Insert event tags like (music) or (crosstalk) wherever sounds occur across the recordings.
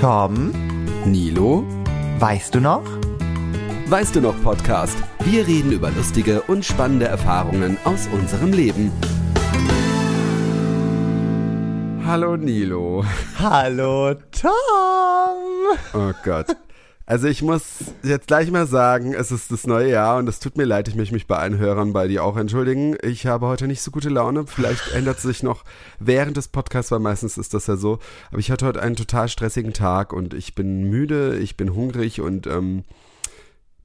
Tom, Nilo, weißt du noch? weißt du noch Podcast? Wir reden über lustige und spannende Erfahrungen aus unserem Leben. Hallo Nilo. Hallo Tom. Oh Gott. Also ich muss jetzt gleich mal sagen, es ist das neue Jahr und es tut mir leid, ich möchte mich bei allen Hörern bei dir auch entschuldigen. Ich habe heute nicht so gute Laune. Vielleicht (laughs) ändert sich noch während des Podcasts, weil meistens ist das ja so. Aber ich hatte heute einen total stressigen Tag und ich bin müde, ich bin hungrig und ähm,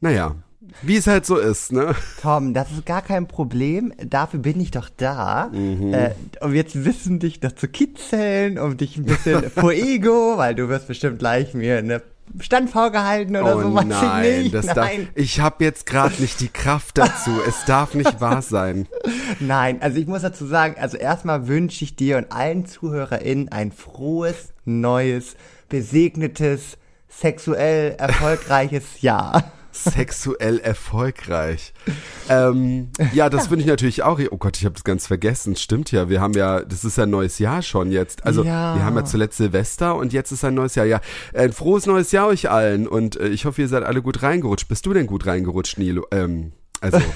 naja, wie es halt so ist, ne? Tom, das ist gar kein Problem. Dafür bin ich doch da. Mhm. Äh, um jetzt wissen, dich da zu kitzeln, um dich ein bisschen (laughs) vor Ego, weil du wirst bestimmt gleich mir eine Standfrau gehalten oder oh so, weiß nein, ich nicht. Das nein. Darf, ich habe jetzt gerade nicht die Kraft dazu. es darf nicht wahr sein. (laughs) Nein, also ich muss dazu sagen, also erstmal wünsche ich dir und allen ZuhörerInnen ein frohes, neues, besegnetes, sexuell erfolgreiches Jahr. Sexuell erfolgreich. Ähm, ja, das finde ich natürlich auch. Oh Gott, ich habe das ganz vergessen. Stimmt ja. Wir haben ja, das ist ein neues Jahr schon jetzt. Also Ja. wir haben ja zuletzt Silvester und jetzt ist ein neues Jahr. Ja, ein frohes neues Jahr euch allen und äh, ich hoffe, ihr seid alle gut reingerutscht. Bist du denn gut reingerutscht, Nilo? Ähm, also. (laughs)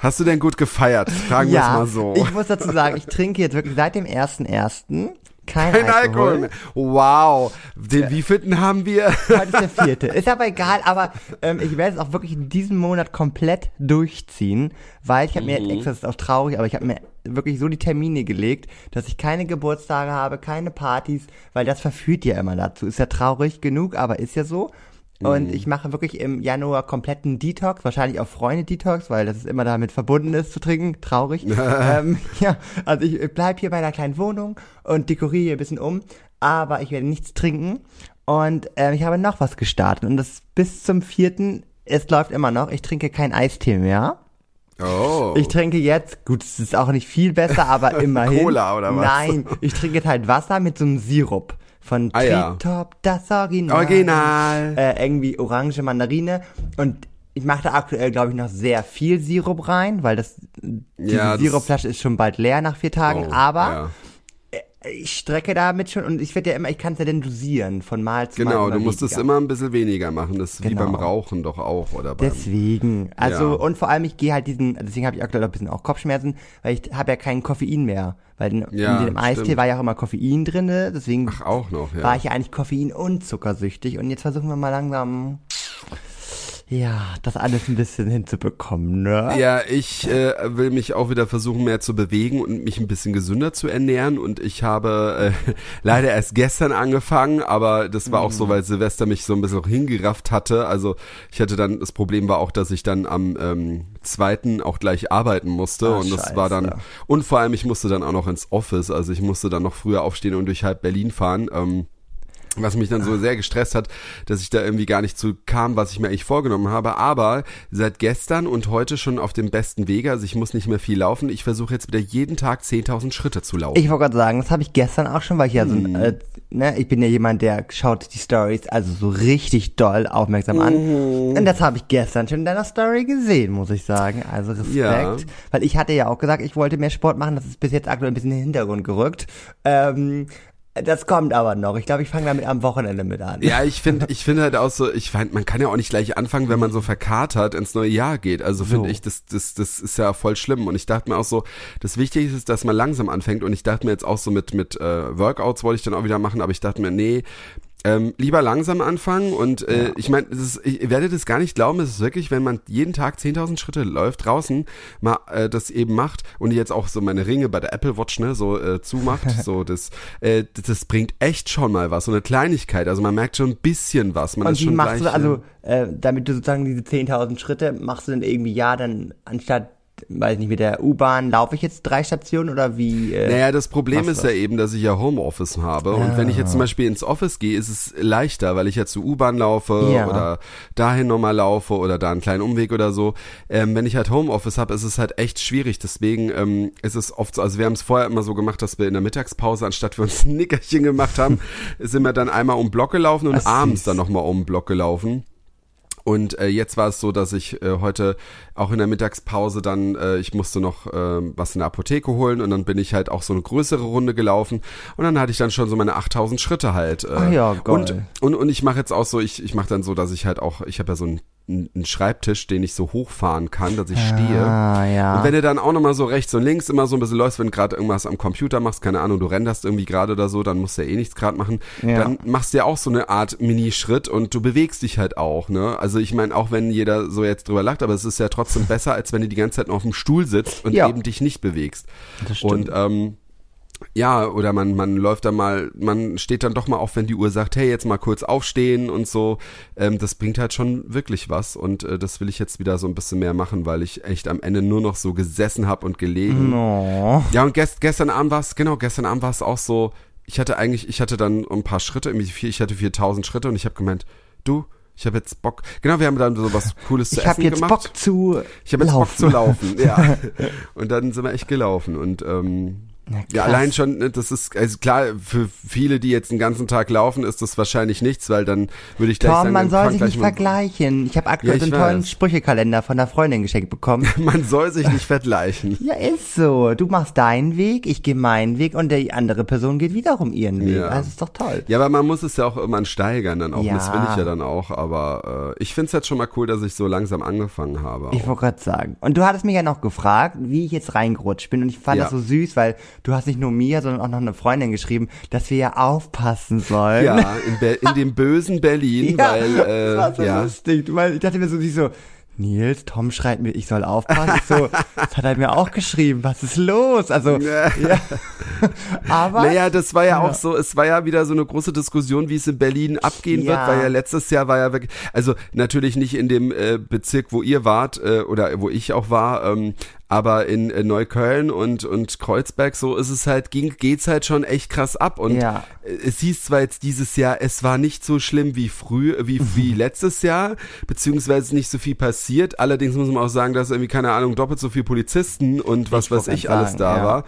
Hast du denn gut gefeiert? Fragen wir es mal so. ich muss dazu sagen, ich trinke jetzt wirklich seit dem 1.1. kein, Kein Alkohol mehr. Wow. Den wievielten haben wir? (laughs) Heute ist der vierte. Ist aber egal, aber ähm, ich werde es auch wirklich in diesem Monat komplett durchziehen, weil ich habe mir Mhm. jetzt extra, das ist auch traurig, aber ich habe mir wirklich so die Termine gelegt, dass ich keine Geburtstage habe, keine Partys, weil das verführt ja immer dazu. Ist ja traurig genug, aber ist ja so. Mhm. Und ich mache wirklich im Januar kompletten Detox, wahrscheinlich auch Freunde-Detox, weil das ist immer damit verbunden ist zu trinken. Traurig. (laughs) ähm, ja, also ich bleib hier bei einer kleinen Wohnung und dekoriere hier ein bisschen um, aber ich werde nichts trinken. Und ähm, ich habe noch was gestartet und das bis zum vierten. Es läuft immer noch. Ich trinke kein Eistee mehr. Oh. Ich trinke jetzt, gut, es ist auch nicht viel besser, aber (laughs) immerhin. Cola oder was? Nein, ich trinke jetzt halt Wasser mit so einem Sirup. Von Ah, ja. Das Original. Original. Äh, irgendwie Orange Mandarine. Und ich mache da aktuell, glaube ich, noch sehr viel Sirup rein, weil das, diese Ja, das- Sirupflasche ist schon bald leer nach vier Tagen. Oh, aber ja. Ich strecke damit schon und ich werde ja immer, ich kann es ja dann dosieren von Mal zu Mal. Genau, du musst es immer ein bisschen weniger machen. Das ist wie Genau. beim Rauchen doch auch, oder beim. Deswegen. Also, Ja. und vor allem, ich gehe halt diesen, deswegen habe ich aktuell auch ein bisschen auch Kopfschmerzen, weil ich habe ja kein Koffein mehr. Weil in, Ja, in dem Eistee war ja auch immer Koffein drinne, deswegen Ach, auch noch, ja. war ich ja eigentlich Koffein- und zuckersüchtig. Und jetzt versuchen wir mal langsam, ja, das alles ein bisschen hinzubekommen, ne? Ja, ich äh, will mich auch wieder versuchen, mehr zu bewegen und mich ein bisschen gesünder zu ernähren. Und ich habe äh, (laughs) leider erst gestern angefangen, aber das war auch Mhm. so, weil Silvester mich so ein bisschen hingerafft hatte. Also ich hatte dann, das Problem war auch, dass ich dann am ähm, zweiten auch gleich arbeiten musste. Ah, und das war dann, scheiße. und vor allem, ich musste dann auch noch ins Office. Also ich musste dann noch früher aufstehen und durch halb Berlin fahren. Ähm, was mich dann so sehr gestresst hat, dass ich da irgendwie gar nicht zu kam, was ich mir eigentlich vorgenommen habe. Aber seit gestern und heute schon auf dem besten Wege, also ich muss nicht mehr viel laufen. Ich versuche jetzt wieder jeden Tag 10.000 Schritte zu laufen. Ich wollte gerade sagen, das habe ich gestern auch schon, weil ich ja so Mhm. ein, äh, ne, ich bin ja jemand, der schaut die Stories also so richtig doll aufmerksam an. Mhm. Und das habe ich gestern schon in deiner Story gesehen, muss ich sagen. Also Respekt. Ja. Weil ich hatte ja auch gesagt, ich wollte mehr Sport machen, das ist bis jetzt aktuell ein bisschen in den Hintergrund gerückt. Ähm, das kommt aber noch. Ich glaube, ich fange damit am Wochenende mit an. Ja, ich finde, ich finde halt auch so, ich find, man kann ja auch nicht gleich anfangen, wenn man so verkatert ins neue Jahr geht. Also finde So. ich, das, das, das ist ja voll schlimm. Und ich dachte mir auch so, das Wichtigste ist, dass man langsam anfängt. Und ich dachte mir jetzt auch so mit, mit äh, Workouts wollte ich dann auch wieder machen, aber ich dachte mir, nee, ähm, lieber langsam anfangen und äh, Ja. ich meine, ich werde das gar nicht glauben, es ist wirklich, wenn man jeden Tag 10.000 Schritte läuft, draußen mal äh, das eben macht und jetzt auch so meine Ringe bei der Apple Watch ne, so äh, zumacht, (laughs) so das, äh, das, das bringt echt schon mal was, so eine Kleinigkeit, also man merkt schon ein bisschen was. Man Und ist schon machst gleich, du, also, äh, damit du sozusagen diese 10.000 Schritte, machst du dann irgendwie, ja, dann anstatt, weiß nicht, mit der U-Bahn laufe ich jetzt drei Stationen oder wie? Äh, Naja, das Problem ist du ja eben, dass ich ja Homeoffice habe. Und wenn ich jetzt zum Beispiel ins Office gehe, ist es leichter, weil ich ja zur U-Bahn laufe Ja. oder dahin nochmal laufe oder da einen kleinen Umweg oder so. Ähm, wenn ich halt Homeoffice habe, ist es halt echt schwierig. Deswegen ähm, ist es oft so, also wir haben es vorher immer so gemacht, dass wir in der Mittagspause, anstatt wir uns ein Nickerchen gemacht haben, (laughs) sind wir dann einmal um den Block gelaufen und Ach, abends süß. dann nochmal um den Block gelaufen. Und äh, jetzt war es so, dass ich äh, heute auch in der Mittagspause dann, äh, ich musste noch äh, was in der Apotheke holen und dann bin ich halt auch so eine größere Runde gelaufen und dann hatte ich dann schon so meine 8000 Schritte halt. Äh, Ach ja, geil. Und, und, und ich mache jetzt auch so, ich, ich mache dann so, dass ich halt auch, ich habe ja so ein einen Schreibtisch, den ich so hochfahren kann, dass ich stehe. Ah, ja. Und wenn du dann auch nochmal so rechts und links immer so ein bisschen läufst, wenn du gerade irgendwas am Computer machst, keine Ahnung, du renderst irgendwie gerade oder so, dann musst du ja eh nichts gerade machen, Ja. dann machst du ja auch so eine Art Minischritt und du bewegst dich halt auch, ne? Also ich meine, auch wenn jeder so jetzt drüber lacht, aber es ist ja trotzdem besser, als wenn du die ganze Zeit nur auf dem Stuhl sitzt und Ja. eben dich nicht bewegst. Das stimmt. Und ähm, ja, oder man, man läuft da mal, man steht dann doch mal auf, wenn die Uhr sagt, hey, jetzt mal kurz aufstehen und so. Ähm, das bringt halt schon wirklich was und äh, das will ich jetzt wieder so ein bisschen mehr machen, weil ich echt am Ende nur noch so gesessen habe und gelegen. Oh. Ja, und gest, gestern Abend war es, genau, gestern Abend war es auch so, ich hatte eigentlich, ich hatte dann ein paar Schritte, ich hatte 4000 Schritte und ich habe gemeint, du, ich habe jetzt Bock, genau, wir haben dann so was Cooles zu Ich habe essen jetzt gemacht. Bock zu Ich habe jetzt. Bock zu laufen, ja. (laughs) Und dann sind wir echt gelaufen und ähm, ja, allein schon, ne, das ist, also klar, für viele, die jetzt den ganzen Tag laufen, ist das wahrscheinlich nichts, weil dann würde ich gleich Tom, sagen, man soll sich nicht vergleichen. Ich habe aktuell Ja, so ich einen tollen weiß. Sprüchekalender von einer Freundin geschenkt bekommen. (laughs) Man soll sich nicht vergleichen. ja, ist so. Du machst deinen Weg, ich gehe meinen Weg und die andere Person geht wiederum ihren Weg. Ja. Das ist doch toll. Ja, aber man muss es ja auch irgendwann steigern dann auch. Ja. Das will ich ja dann auch. Aber äh, ich find's jetzt schon mal cool, dass ich so langsam angefangen habe. Ich wollte gerade sagen. Und du hattest mich ja noch gefragt, wie ich jetzt reingerutscht bin. Und ich fand Ja. das so süß, weil du hast nicht nur mir, sondern auch noch eine Freundin geschrieben, dass wir ja aufpassen sollen. Ja, in, Be in dem bösen Berlin, (laughs) Ja, weil das äh, war so ja. lustig. Weil ich dachte mir so, sie so, Nils, Tom schreibt mir, ich soll aufpassen. Ich so, (laughs) das hat er mir auch geschrieben. Was ist los? Also, ja. (laughs) Aber, Naja, das war ja, Ja. auch so, es war ja wieder so eine große Diskussion, wie es in Berlin abgehen Ja. wird, weil ja letztes Jahr war ja wirklich, also natürlich nicht in dem äh, Bezirk, wo ihr wart äh, oder wo ich auch war, ähm, aber in äh, Neukölln und und Kreuzberg so ist es halt ging geht's halt schon echt krass ab und Ja. äh, es hieß zwar jetzt dieses Jahr, es war nicht so schlimm wie früh wie wie letztes Jahr, beziehungsweise nicht so viel passiert. Allerdings muss man auch sagen, dass irgendwie keine Ahnung doppelt so viel Polizisten und was Ich weiß ich alles sagen, da ja. war.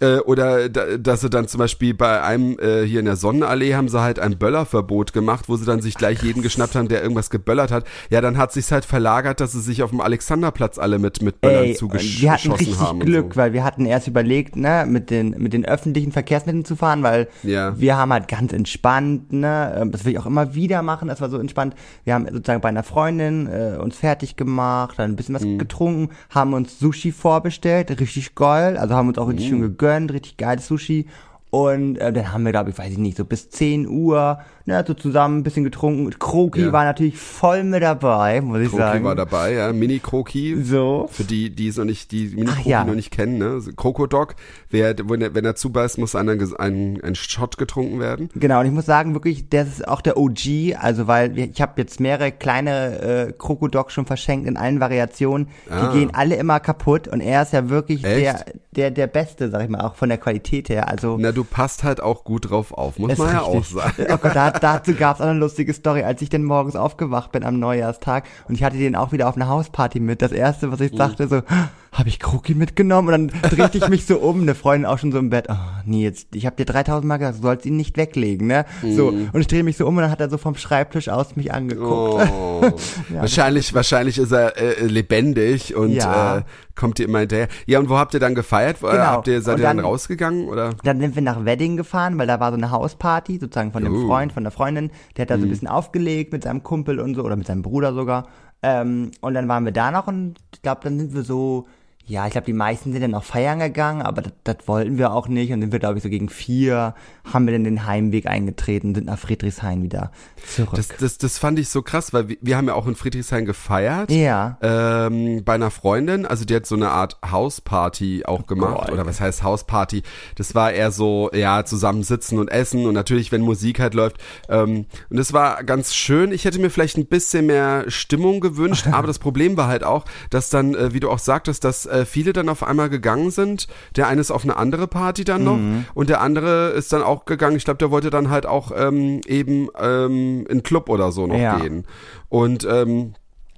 Äh, oder da, dass sie dann zum Beispiel bei einem äh, hier in der Sonnenallee haben sie halt ein Böllerverbot gemacht, wo sie dann sich gleich jeden geschnappt haben, der irgendwas geböllert hat. Ja, dann hat sich's halt verlagert, dass sie sich auf dem Alexanderplatz alle mit mit Böllern Ey, zugeschossen wir hatten richtig haben. Glück, so. weil wir hatten erst überlegt, ne, mit den, mit den öffentlichen Verkehrsmitteln zu fahren, weil Ja. wir haben halt ganz entspannt, ne, ähm, das will ich auch immer wieder machen, das war so entspannt. Wir haben sozusagen bei einer Freundin äh, uns fertig gemacht, dann ein bisschen Mhm. was getrunken, haben uns Sushi vorbestellt, richtig geil, also haben uns auch richtig Mhm. schön gegönnt, richtig geiles Sushi. Und äh, dann haben wir, glaube ich, weiß ich nicht, so bis 10 Uhr, ne, so zusammen ein bisschen getrunken. Kroki Ja. war natürlich voll mit dabei, muss ich Kroki sagen. war dabei, ja, Mini Kroki. So. Für die, die es noch nicht, die Mini Kroki ja. noch nicht kennen, ne? Krokodok, wer, wenn er, wenn er zubeißt, muss einer ein, ein Shot getrunken werden. Genau, und ich muss sagen, wirklich, das ist auch der OG, also weil ich habe jetzt mehrere kleine äh, Krokodok schon verschenkt in allen Variationen. Ah. Die gehen alle immer kaputt und er ist ja wirklich Echt? der, der, der Beste, sag ich mal, auch von der Qualität her. Also Na, du passt halt auch gut drauf auf, muss man ja auch richtig. sagen. Oh Gott, da, dazu gab's auch eine lustige Story, als ich dann morgens aufgewacht bin am Neujahrstag und ich hatte den auch wieder auf eine Hausparty mit. Das erste, was Mhm. ich sagte, so, habe ich Kroki mitgenommen? Und dann drehte ich mich so um, eine Freundin auch schon so im Bett, oh, nee, jetzt, ich habe dir 3000 Mal gesagt, du sollst ihn nicht weglegen, ne? So, Mhm. und ich drehe mich so um und dann hat er so vom Schreibtisch aus mich angeguckt. Oh. (laughs) wahrscheinlich, wahrscheinlich ist er äh, lebendig und Ja. äh, kommt dir immer hinterher. Ja, und wo habt ihr dann gefeiert? Äh, Genau. Habt ihr, seid Und ihr dann, dann- rausgegangen oder? Dann sind wir nach Wedding gefahren, weil da war so eine Hausparty, sozusagen von dem Oh. Freund, von der Freundin. Der hat Mhm. da so ein bisschen aufgelegt mit seinem Kumpel und so, oder mit seinem Bruder sogar. Ähm, und dann waren wir da noch und ich glaube, dann sind wir so, ja, ich glaube, die meisten sind dann noch feiern gegangen, aber das, wollten wir auch nicht. Und sind wir, glaube ich, so gegen vier, haben wir dann den Heimweg eingetreten, sind nach Friedrichshain wieder zurück. Das, das, das fand ich so krass, weil wir, wir haben ja auch in Friedrichshain gefeiert. ja. Ähm, bei einer Freundin, also die hat so eine Art Hausparty auch gemacht. Geil. Oder was heißt Hausparty? Das war eher so, ja, zusammen sitzen und essen und natürlich, wenn Musik halt läuft. Ähm, und das war ganz schön. Ich hätte mir vielleicht ein bisschen mehr Stimmung gewünscht, (laughs) aber das Problem war halt auch, dass dann, äh, wie du auch sagtest, dass äh, viele dann auf einmal gegangen sind. Der eine ist auf eine andere Party dann noch und der andere ist dann auch gegangen. Ich glaube, der wollte dann halt auch ähm, eben ähm, in Club oder so noch Ja. gehen. Und ähm,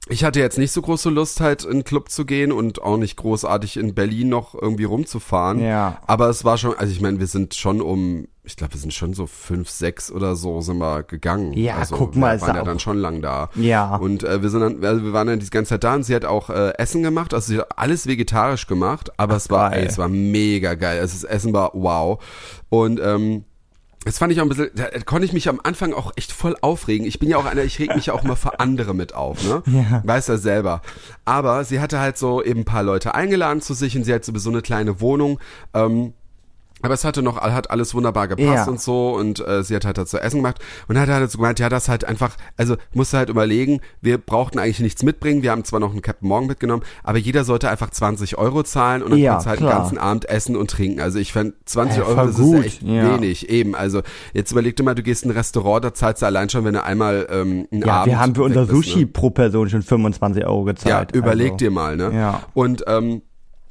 ich hatte jetzt nicht so große Lust, halt in einen Club zu gehen und auch nicht großartig in Berlin noch irgendwie rumzufahren. Ja. Aber es war schon, also ich meine, wir sind schon um ich glaube, wir sind schon so fünf, sechs oder so sind wir gegangen. Ja, also, guck mal, wir waren ja auch- dann schon lang da. Ja. Und äh, wir sind dann, also wir waren dann die ganze Zeit da und sie hat auch äh, Essen gemacht, also sie hat alles vegetarisch gemacht, aber es war, geil. ey, es war mega geil. Also das Essen war wow. Und ähm, das fand ich auch ein bisschen, da konnte ich mich am Anfang auch echt voll aufregen. Ich bin ja auch einer, ich reg mich ja auch immer für andere mit auf, ne? (laughs) Ja. Weiß ja selber. Aber sie hatte halt so eben ein paar Leute eingeladen zu sich und sie hat sowieso eine kleine Wohnung. Ähm, aber es hatte noch, hat alles wunderbar gepasst Ja. und so und äh, sie hat halt dazu Essen gemacht und hat halt so gemeint, ja, das halt einfach, also musste halt überlegen, wir brauchten eigentlich nichts mitbringen, wir haben zwar noch einen Captain Morgan mitgenommen, aber jeder sollte einfach 20 Euro zahlen und dann Ja, kannst du halt klar. den ganzen Abend essen und trinken. Also ich fand 20 Äh, Euro, das gut, ist echt ja. wenig, eben. Also jetzt überleg dir mal, du gehst in ein Restaurant, da zahlst du allein schon, wenn du einmal ähm, einen Ja, Abend wir haben für unser bist, Sushi Ne? pro Person schon 25 Euro Ja, gezahlt. überleg also. dir mal, ne? Ja. Und ähm,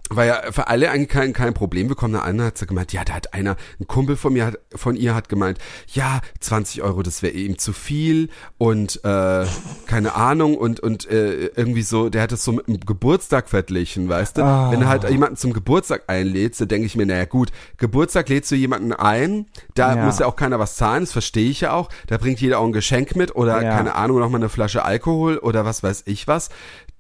war ja für alle eigentlich kein, kein Problem. Wir kommen da an, hat sie gemeint, ja, da hat einer, ein Kumpel von mir, hat, von ihr hat gemeint, ja, 20 Euro, das wäre ihm zu viel und äh, keine Ahnung und und äh, irgendwie so, der hat es so mit einem Geburtstag verglichen, weißt du? Ah. Wenn du halt jemanden zum Geburtstag einlädst, dann denke ich mir, naja gut, Geburtstag lädst du jemanden ein, da Ja. muss ja auch keiner was zahlen, das verstehe ich ja auch. Da bringt jeder auch ein Geschenk mit oder Ja. keine Ahnung, noch mal eine Flasche Alkohol oder was weiß ich was.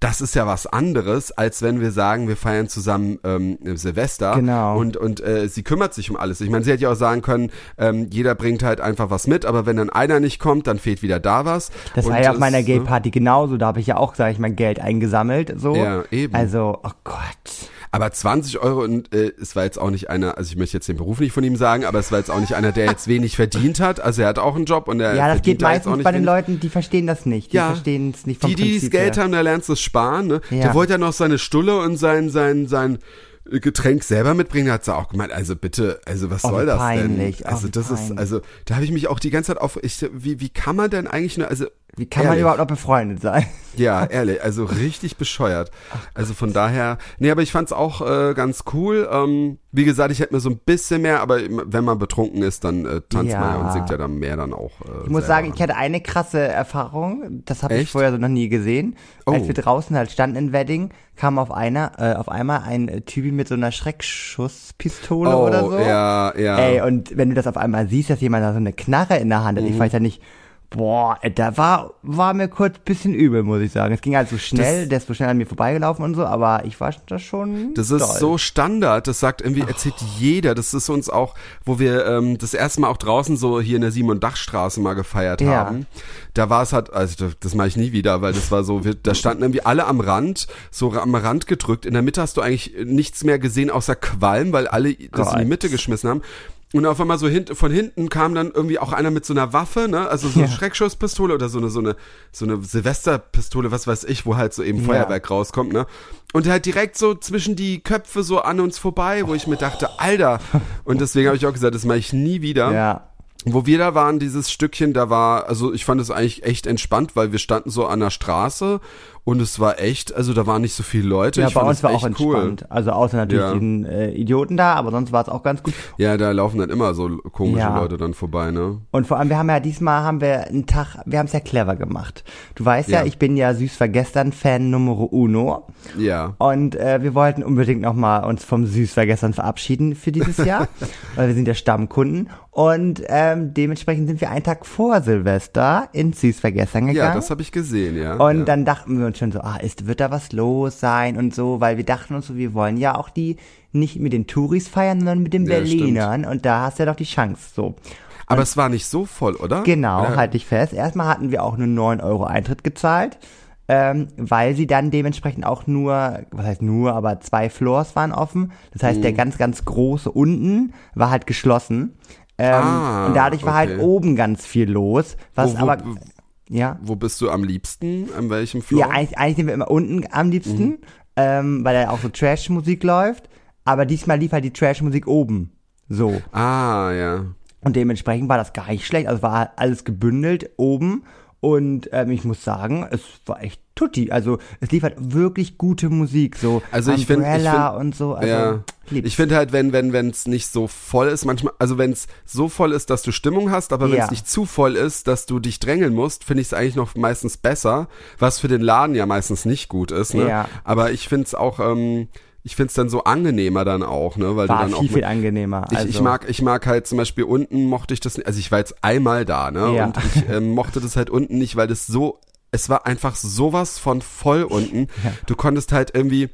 Das ist ja was anderes, als wenn wir sagen, wir feiern zusammen ähm, Silvester Genau. und und äh, sie kümmert sich um alles. Ich meine, sie hätte ja auch sagen können, ähm, jeder bringt halt einfach was mit, aber wenn dann einer nicht kommt, dann fehlt wieder da was. Das war Und ja auf meiner ne? Gay-Party genauso. Da habe ich ja auch, sage ich mal, Geld eingesammelt. So. Ja, eben. Also, oh Gott. Aber 20 Euro und äh, es war jetzt auch nicht einer, also ich möchte jetzt den Beruf nicht von ihm sagen, aber es war jetzt auch nicht einer, der jetzt wenig verdient hat. Also er hat auch einen Job und er Ja, das verdient geht meistens bei den wenig. Leuten, die verstehen das nicht. Die Ja. verstehen es nicht vom Die, die das Geld her. haben, da lernst du es sparen. Ne? Ja. Der wollte ja noch seine Stulle und sein, sein, sein Getränk selber mitbringen, hat sie auch gemeint, also bitte, also was Oh, soll das peinlich, denn? oh, Also wie das ist, peinlich. also da habe ich mich auch die ganze Zeit auf, ich, wie, wie kann man denn eigentlich nur, also Wie kann man ehrlich. überhaupt noch befreundet sein? Ja, ehrlich, also richtig bescheuert. Also von daher, nee, aber ich fand's auch äh, ganz cool. Ähm, wie gesagt, ich hätte mir so ein bisschen mehr, aber wenn man betrunken ist, dann äh, tanzt Ja. man ja und singt ja dann mehr dann auch. Äh, Ich muss sagen, ich hatte eine krasse Erfahrung, das habe ich vorher so noch nie gesehen. Oh. Als wir draußen halt standen in Wedding, kam auf einer, äh, auf einmal ein äh, Typi mit so einer Schreckschusspistole oh, oder so. ja, ja. Ey, und wenn du das auf einmal siehst, dass jemand da so eine Knarre in der Hand Mhm. hat, ich weiß ja nicht, boah, ey, da war, war mir kurz bisschen übel, muss ich sagen. Es ging halt so schnell, Das- der ist so schnell an mir vorbeigelaufen und so, aber ich war da schon Das ist doll. so Standard, das sagt irgendwie, erzählt jeder. Das ist uns auch, wo wir ähm, das erste Mal auch draußen so hier in der Simon Dachstraße mal gefeiert Ja. haben. Da war es halt, also das, das mache ich nie wieder, weil das war so, wir, da standen irgendwie alle am Rand, so am Rand gedrückt. In der Mitte hast du eigentlich nichts mehr gesehen außer Qualm, weil alle das in die Gott. Mitte geschmissen haben. Und auf einmal so hint, von hinten kam dann irgendwie auch einer mit so einer Waffe, ne? Also so eine Ja. Schreckschusspistole oder so eine, so eine, so eine Silvesterpistole, was weiß ich, wo halt so eben Ja. Feuerwerk rauskommt, ne? Und halt direkt so zwischen die Köpfe so an uns vorbei, wo ich mir dachte, Alter. Und deswegen habe ich auch gesagt, das mache ich nie wieder. Ja. Wo wir da waren, dieses Stückchen, da war, also ich fand es eigentlich echt entspannt, weil wir standen so an der Straße und es war echt, also da waren nicht so viele Leute. Ja, ich bei uns war auch echt cool. entspannt. Also außer natürlich Ja. den äh, Idioten da, aber sonst war es auch ganz gut. Ja, da laufen dann immer so komische Ja. Leute dann vorbei, ne? Und vor allem, wir haben ja diesmal haben wir einen Tag, wir haben es ja clever gemacht. Du weißt ja, Ja. ich bin ja süß vergestern Fan Numero uno Ja. und äh, wir wollten unbedingt nochmal uns vom süß vergestern verabschieden für dieses Jahr, (laughs) weil wir sind ja Stammkunden und ähm, dementsprechend sind wir einen Tag vor Silvester ins süß vergestern gegangen. Ja, das habe ich gesehen, ja. Und dann dachten wir uns schon so, ah, ist, wird da was los sein und so, weil wir dachten uns so, wir wollen ja auch die nicht mit den Touris feiern, sondern mit den Ja, Berlinern und da hast du ja doch die Chance, so. Aber es war nicht so voll, oder? Genau, Oder? halte ich fest. Erstmal hatten wir auch nur 9 Euro Eintritt gezahlt, ähm, weil sie dann dementsprechend auch nur, was heißt nur, aber zwei Floors waren offen. Das heißt, Mhm. der ganz, ganz große unten war halt geschlossen. Ähm, Ah, und dadurch war halt okay. oben ganz viel los, was Wo- wo- aber, ja. Wo bist du am liebsten? An welchem Floor? Ja, eigentlich, eigentlich sind wir immer unten am liebsten, Mhm. ähm, weil da auch so Trash-Musik läuft. Aber diesmal lief halt die Trash-Musik oben. So. Ah, ja. Und dementsprechend war das gar nicht schlecht. Also war alles gebündelt oben. Und ähm, ich muss sagen, es war echt tutti. Also es lief halt wirklich gute Musik. So Also ich find- ich Umbrella find- und so. Also, ja. lieb's. Ich finde halt, wenn wenn wenn es nicht so voll ist, manchmal, also wenn es so voll ist, dass du Stimmung hast, aber wenn es Ja. nicht zu voll ist, dass du dich drängeln musst, finde ich es eigentlich noch meistens besser, was für den Laden ja meistens nicht gut ist. Ne? Ja. Aber ich finde es auch, ähm, ich find's dann so angenehmer dann auch, ne, weil War du dann viel, auch viel angenehmer. ich, also, ich mag, ich mag halt zum Beispiel unten mochte ich das, nicht- also ich war jetzt einmal da, ne, Ja. und ich ähm, mochte das halt unten nicht, weil das so, es war einfach sowas von voll unten. Du konntest halt irgendwie,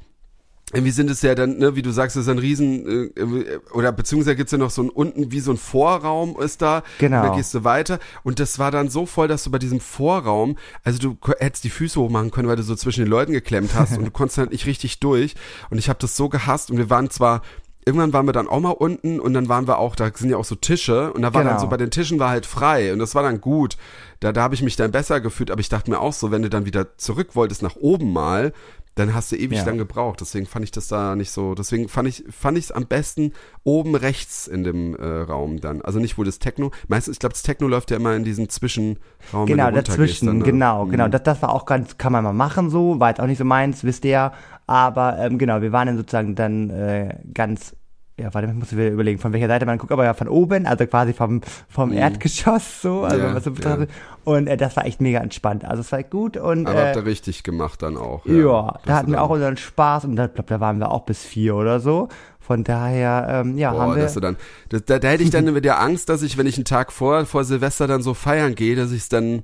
irgendwie sind es ja dann, ne, wie du sagst, das ist ein Riesen, äh, äh, oder beziehungsweise gibt's ja noch so ein unten, wie so ein Vorraum ist da. Genau. Und dann gehst du weiter. Und das war dann so voll, dass du bei diesem Vorraum, also du hättest die Füße hochmachen können, weil du so zwischen den Leuten geklemmt hast und du (laughs) konntest halt nicht richtig durch. Und ich habe das so gehasst und wir waren zwar Irgendwann waren wir dann auch mal unten und dann waren wir auch, da sind ja auch so Tische und da war dann Genau. so bei den Tischen war halt frei und das war dann gut. Da, da habe ich mich dann besser gefühlt, aber ich dachte mir auch so, wenn du dann wieder zurück wolltest nach oben mal, dann hast du ewig Ja. lang gebraucht. Deswegen fand ich das da nicht so. Deswegen fand ich fand ich es am besten oben rechts in dem äh, Raum dann. Also nicht wo das Techno. Meistens, ich glaube, das Techno läuft ja immer in diesem Zwischenraum. Genau, dazwischen, dann, ne? genau, genau. Das, das war auch ganz, kann man mal machen so, war jetzt auch nicht so meins, wisst ihr ja. Aber ähm, genau, wir waren dann sozusagen dann äh, ganz, ja, warte, ich muss wieder überlegen, von welcher Seite man guckt, aber ja von oben, also quasi vom, vom Erdgeschoss so, also Mhm. Ja, was so ja. Und äh, das war echt mega entspannt. Also es war gut und Aber habt äh, ihr richtig gemacht dann auch. ja, Dass da hatten wir auch unseren Spaß und da, glaub, da waren wir auch bis vier oder so. Von daher, ähm, ja, Boah, haben wir. dass du dann, da, da, da hätte ich dann (laughs) wieder Angst, dass ich, wenn ich einen Tag vor, vor Silvester dann so feiern gehe, dass ich es dann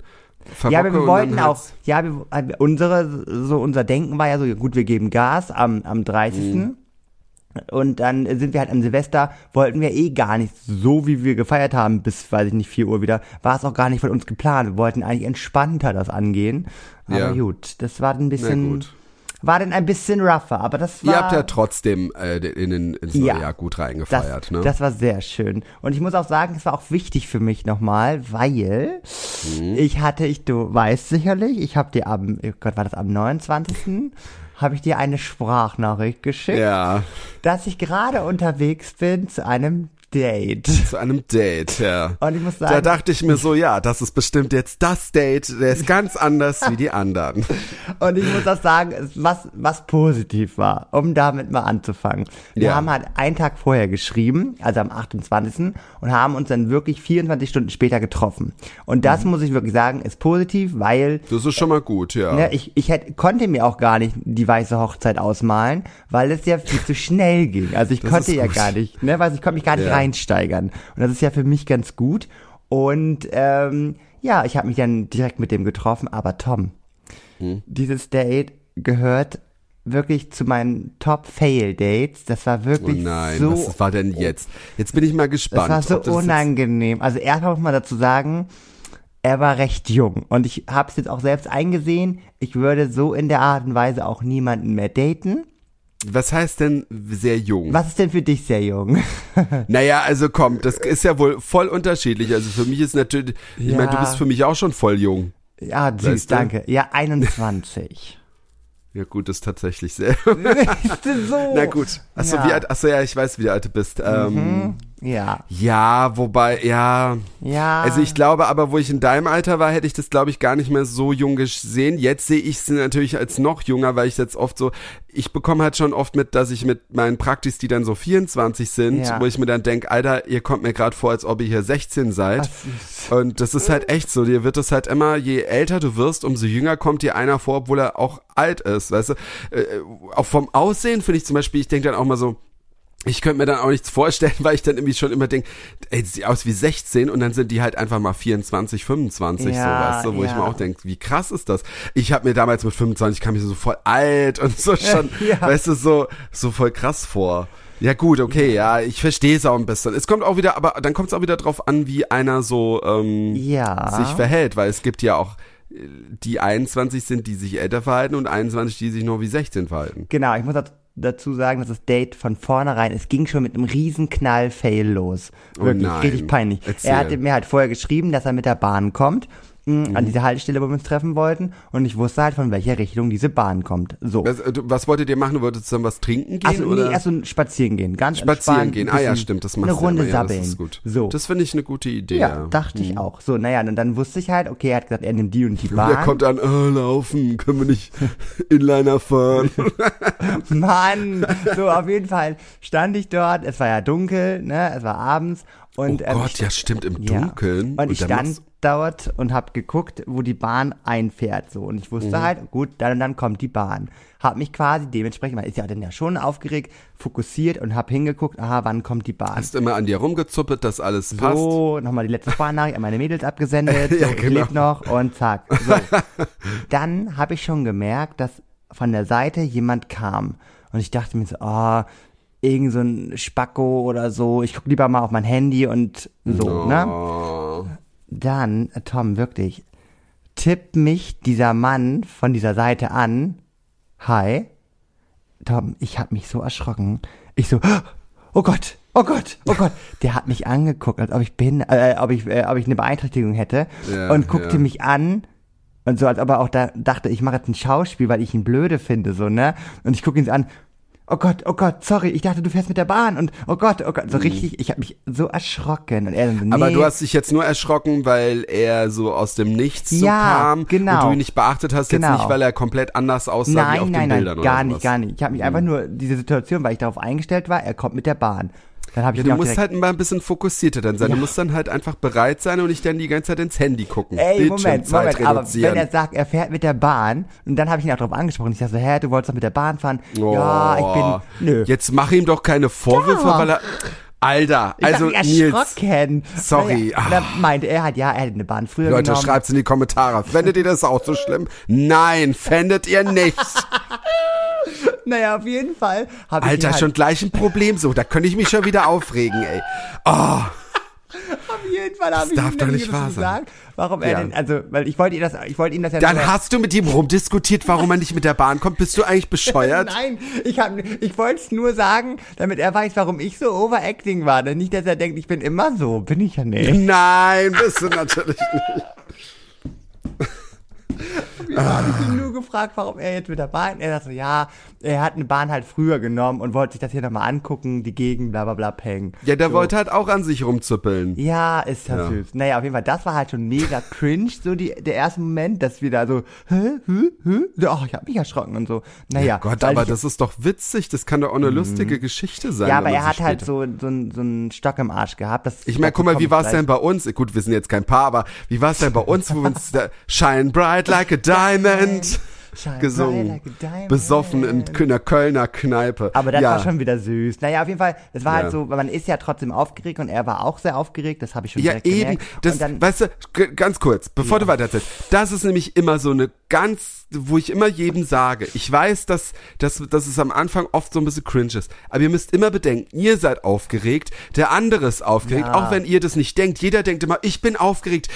Ja, aber wir wollten auch, ja, wir, äh, unsere, so unser Denken war ja so, gut, wir geben Gas am, am 30. Mhm. Und dann sind wir halt an Silvester, wollten wir eh gar nicht, so wie wir gefeiert haben, bis, weiß ich nicht, 4 Uhr wieder, war es auch gar nicht von uns geplant. Wir wollten eigentlich entspannter das angehen. Aber Ja. gut, das war ein bisschen, war dann ein bisschen rougher, aber das war. Ihr habt ja trotzdem äh, in, in, ins neue Ja. Jahr gut das, reingefeiert, ne? das war sehr schön. Und ich muss auch sagen, es war auch wichtig für mich nochmal, weil Mhm. ich hatte, ich, du weißt sicherlich, ich habe dir am, oh Gott, war das am 29. habe ich dir eine Sprachnachricht geschickt, ja, dass ich gerade unterwegs bin zu einem Date. zu einem Date, ja. Und ich muss Da sagen, dachte ich mir so, ja, das ist bestimmt jetzt das Date, der ist ganz anders wie die anderen. Und ich muss auch sagen, was, was positiv war, um damit mal anzufangen. Wir Ja. haben halt einen Tag vorher geschrieben, also am 28. und haben uns dann wirklich 24 Stunden später getroffen. Und das Mhm. muss ich wirklich sagen, ist positiv, weil Das ist schon mal gut, ja. ne, ich, ich hätte, konnte mir auch gar nicht die weiße Hochzeit ausmalen, weil es ja viel zu schnell ging. Also ich Das konnte ja gut. gar nicht, ne, weil ich konnte mich gar nicht Ja. Reinsteigern. Und das ist ja für mich ganz gut. Und ähm, ja, ich habe mich dann direkt mit dem getroffen, aber Tom, Hm? dieses Date gehört wirklich zu meinen Top-Fail-Dates. Das war Oh wirklich nein, so was war denn jetzt? Jetzt bin ich mal das gespannt. war so das unangenehm. Also erstmal muss man dazu sagen, er war recht jung und ich habe es jetzt auch selbst eingesehen. Ich würde so in der Art und Weise auch niemanden mehr daten. Was heißt denn sehr jung? Was ist denn für dich sehr jung? (laughs) Naja, also komm, das ist ja wohl voll unterschiedlich. Also für mich ist natürlich, ich Ja. meine, du bist für mich auch schon voll jung. ja, süß, Weißt du? danke. Ja, 21. (laughs) Ja gut, das ist tatsächlich sehr. (laughs) So? Na gut. Achso, Ja. Mhm. wie alt, achso, ja, ich weiß, wie alt du bist. Ähm, Ja, ja, wobei, ja. ja. Also ich glaube aber, wo ich in deinem Alter war, hätte ich das, glaube ich, gar nicht mehr so jung gesehen. Jetzt sehe ich es natürlich als noch jünger, weil ich jetzt oft so, ich bekomme halt schon oft mit, dass ich mit meinen Praktis, die dann so 24 sind, Ja. wo ich mir dann denke, Alter, ihr kommt mir gerade vor, als ob ihr hier 16 seid. Und das ist halt echt so. Dir wird es halt immer, je älter du wirst, umso jünger kommt dir einer vor, obwohl er auch alt ist, weißt du? Äh, auch vom Aussehen finde ich zum Beispiel, ich denke dann auch mal so, ich könnte mir dann auch nichts vorstellen, (laughs) weil ich dann irgendwie schon immer denke, ey, die sieht aus wie 16 und dann sind die halt einfach mal 24, 25, so, Ja, weißt du, wo ich ja. mir auch denke, wie krass ist das? Ich habe mir damals mit 25 kam ich so voll alt und so (laughs) schon, Ja. weißt du, so, so voll krass vor. Ja gut, okay, ja, ich verstehe es auch ein bisschen. Es kommt auch wieder, aber dann kommt es auch wieder drauf an, wie einer so ähm, Ja. sich verhält, weil es gibt ja auch äh, die 21 sind, die sich älter verhalten und 21, die sich nur wie 16 verhalten. Genau, ich muss dat- dazu sagen, dass das Date von vornherein, es ging schon mit einem riesen Knall-Fail los. Oh Wirklich, nein. richtig peinlich. Erzähl. Er hatte mir halt vorher geschrieben, dass er mit der Bahn kommt, mh, Mhm. an diese Haltestelle, wo wir uns treffen wollten, und ich wusste halt, von welcher Richtung diese Bahn kommt. So. Was, äh, was wolltet ihr machen? Wolltet ihr dann was trinken gehen? Also nee, oder? erst so ein Spazieren gehen, ganz Spazieren gehen. Ah ja, stimmt, das machst Eine Runde. Ja, sabbeln. das ist gut. So. Das finde ich eine gute Idee. ja, Ja, Mhm. dachte ich auch. So, naja, und dann wusste ich halt, okay, er hat gesagt, er nimmt die und die (laughs) Bahn. Der kommt an, oh, laufen, können wir nicht (laughs) Inliner fahren? (laughs) Mann, so auf jeden Fall stand ich dort, es war ja dunkel, ne, es war abends Und, oh ähm, Gott, ja stimmt, im ja. Dunkeln. Und ich stand dort und habe geguckt, wo die Bahn einfährt. So. Und ich Mhm. wusste halt, gut, dann und dann kommt die Bahn. Hab mich quasi dementsprechend, man ist ja dann ja schon aufgeregt, fokussiert und hab hingeguckt, aha, wann kommt die Bahn. Hast immer an dir rumgezuppelt, dass alles passt. So, nochmal die letzte Sprachnachricht an meine Mädels (laughs) abgesendet, Ja, so, ich genau. leb noch und zack. So. (laughs) Dann habe ich schon gemerkt, dass von der Seite jemand kam. Und ich dachte mir so, oh, irgend so ein Spacko oder so, ich guck lieber mal auf mein Handy und so, ne? Dann, Tom, wirklich, tippt mich dieser Mann von dieser Seite an. Hi. Tom, ich hab mich so erschrocken. Ich so, oh Gott, oh Gott, oh Gott. (laughs) Der hat mich angeguckt, als ob ich bin, äh, ob ich, äh, ob ich eine Beeinträchtigung hätte. Ja, und guckte ja. mich an. Und so, als ob er auch da dachte, ich mache jetzt ein Schauspiel, weil ich ihn blöde finde, so, ne? Und ich gucke ihn an. Oh Gott, oh Gott, sorry, ich dachte, du fährst mit der Bahn und oh Gott, oh Gott, so richtig, ich habe mich so erschrocken und er so, nee. Mhm. Aber du hast dich jetzt nur erschrocken, weil er so aus dem Nichts so Ja, kam genau. und du ihn nicht beachtet hast, Genau. jetzt nicht, weil er komplett anders aussah wie Nein, auf den nein, Bildern nein, gar oder nicht, gar nicht. Ich habe mich einfach nur diese Situation, weil ich darauf eingestellt war, er kommt mit der Bahn. Dann habe ich Ja, du musst halt mal ein bisschen fokussierter dann sein. Ja. Du musst dann halt einfach bereit sein und nicht dann die ganze Zeit ins Handy gucken. Ey, Moment, Moment, aber wenn er sagt, er fährt mit der Bahn, und dann habe ich ihn auch darauf angesprochen. Ich dachte so, hä, du wolltest doch mit der Bahn fahren? Ja, ich Oh, bin, nö. Jetzt mach ihm doch keine Vorwürfe, Ja. weil er. Alter, ich also hab mich Nils, erschrocken. sorry. Und dann meinte er halt, ja, er hätte eine Bahn früher Leute, genommen. schreibt's in die Kommentare. Fändet ihr das auch so schlimm? Nein, fändet ihr nicht. (laughs) Naja, auf jeden Fall Alter, halt, schon gleich ein Problem so. Da könnte ich mich schon wieder aufregen, ey. Oh, (laughs) auf jeden Fall habe ich darf ihm doch nicht wahr sein. gesagt, warum er Ja. denn, also, weil ich wollte ihm das, ich wollte ihm das ja dann nur- hast du mit ihm rumdiskutiert, warum er nicht mit der Bahn kommt. Bist du eigentlich (laughs) bescheuert? Nein, ich, hab- ich wollte es nur sagen, damit er weiß, warum ich so overacting war. Denn nicht, dass er denkt, ich bin immer so. Bin ich ja nicht. Nein, bist du natürlich nicht. (laughs) (laughs) Ich habe ihn nur gefragt, warum er jetzt mit der Bahn. Er so, ja, er hat eine Bahn halt früher genommen und wollte sich das hier nochmal angucken, die Gegend, bla bla bla, peng. Ja, der so. wollte halt auch an sich rumzuppeln. Ja, ist ja, Ja. süß. Naja, auf jeden Fall, das war halt schon mega cringe, so die, der erste Moment, dass wir da so, hä, hä, hä? Ach, ich hab mich erschrocken und so. Naja, Gott, weil aber ich, Mhm. das ist doch witzig. Das kann doch auch eine lustige Geschichte sein. Ja, aber er hat halt so, so, einen- so einen Stock im Arsch gehabt. Das, Ich meine, guck mal, wie war es denn bei uns? Gut, wir sind jetzt kein Paar, aber wie war es denn bei uns, wo wir uns (laughs) da Shine Bright Like a Diamond gesungen, besoffen in einer Kölner Kneipe. Aber das ja. war schon wieder süß. Naja, auf jeden Fall, es war Ja. halt so, man ist ja trotzdem aufgeregt und er war auch sehr aufgeregt, das habe ich schon Ja, direkt eben. gemerkt. Das, dann, weißt du, ganz kurz, bevor du weiter erzählst. Das ist nämlich immer so eine ganz, wo ich immer jedem sage, ich weiß, dass, dass, dass es am Anfang oft so ein bisschen cringe ist, aber ihr müsst immer bedenken, ihr seid aufgeregt, der andere ist aufgeregt, Ja. auch wenn ihr das nicht denkt. Jeder denkt immer, ich bin aufgeregt,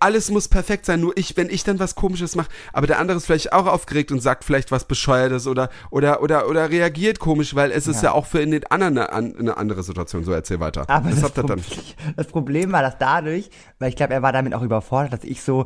alles muss perfekt sein, nur ich, wenn ich dann was komisches mache, aber der andere ist vielleicht auch aufgeregt und sagt vielleicht was bescheuertes oder, oder, oder, oder reagiert komisch, weil es ist ja, Ja. auch für in den anderen eine, eine andere Situation. So, erzähl weiter. aber das, dann? Problem, das Problem war, dass dadurch, weil ich glaube, er war damit auch überfordert, dass ich so,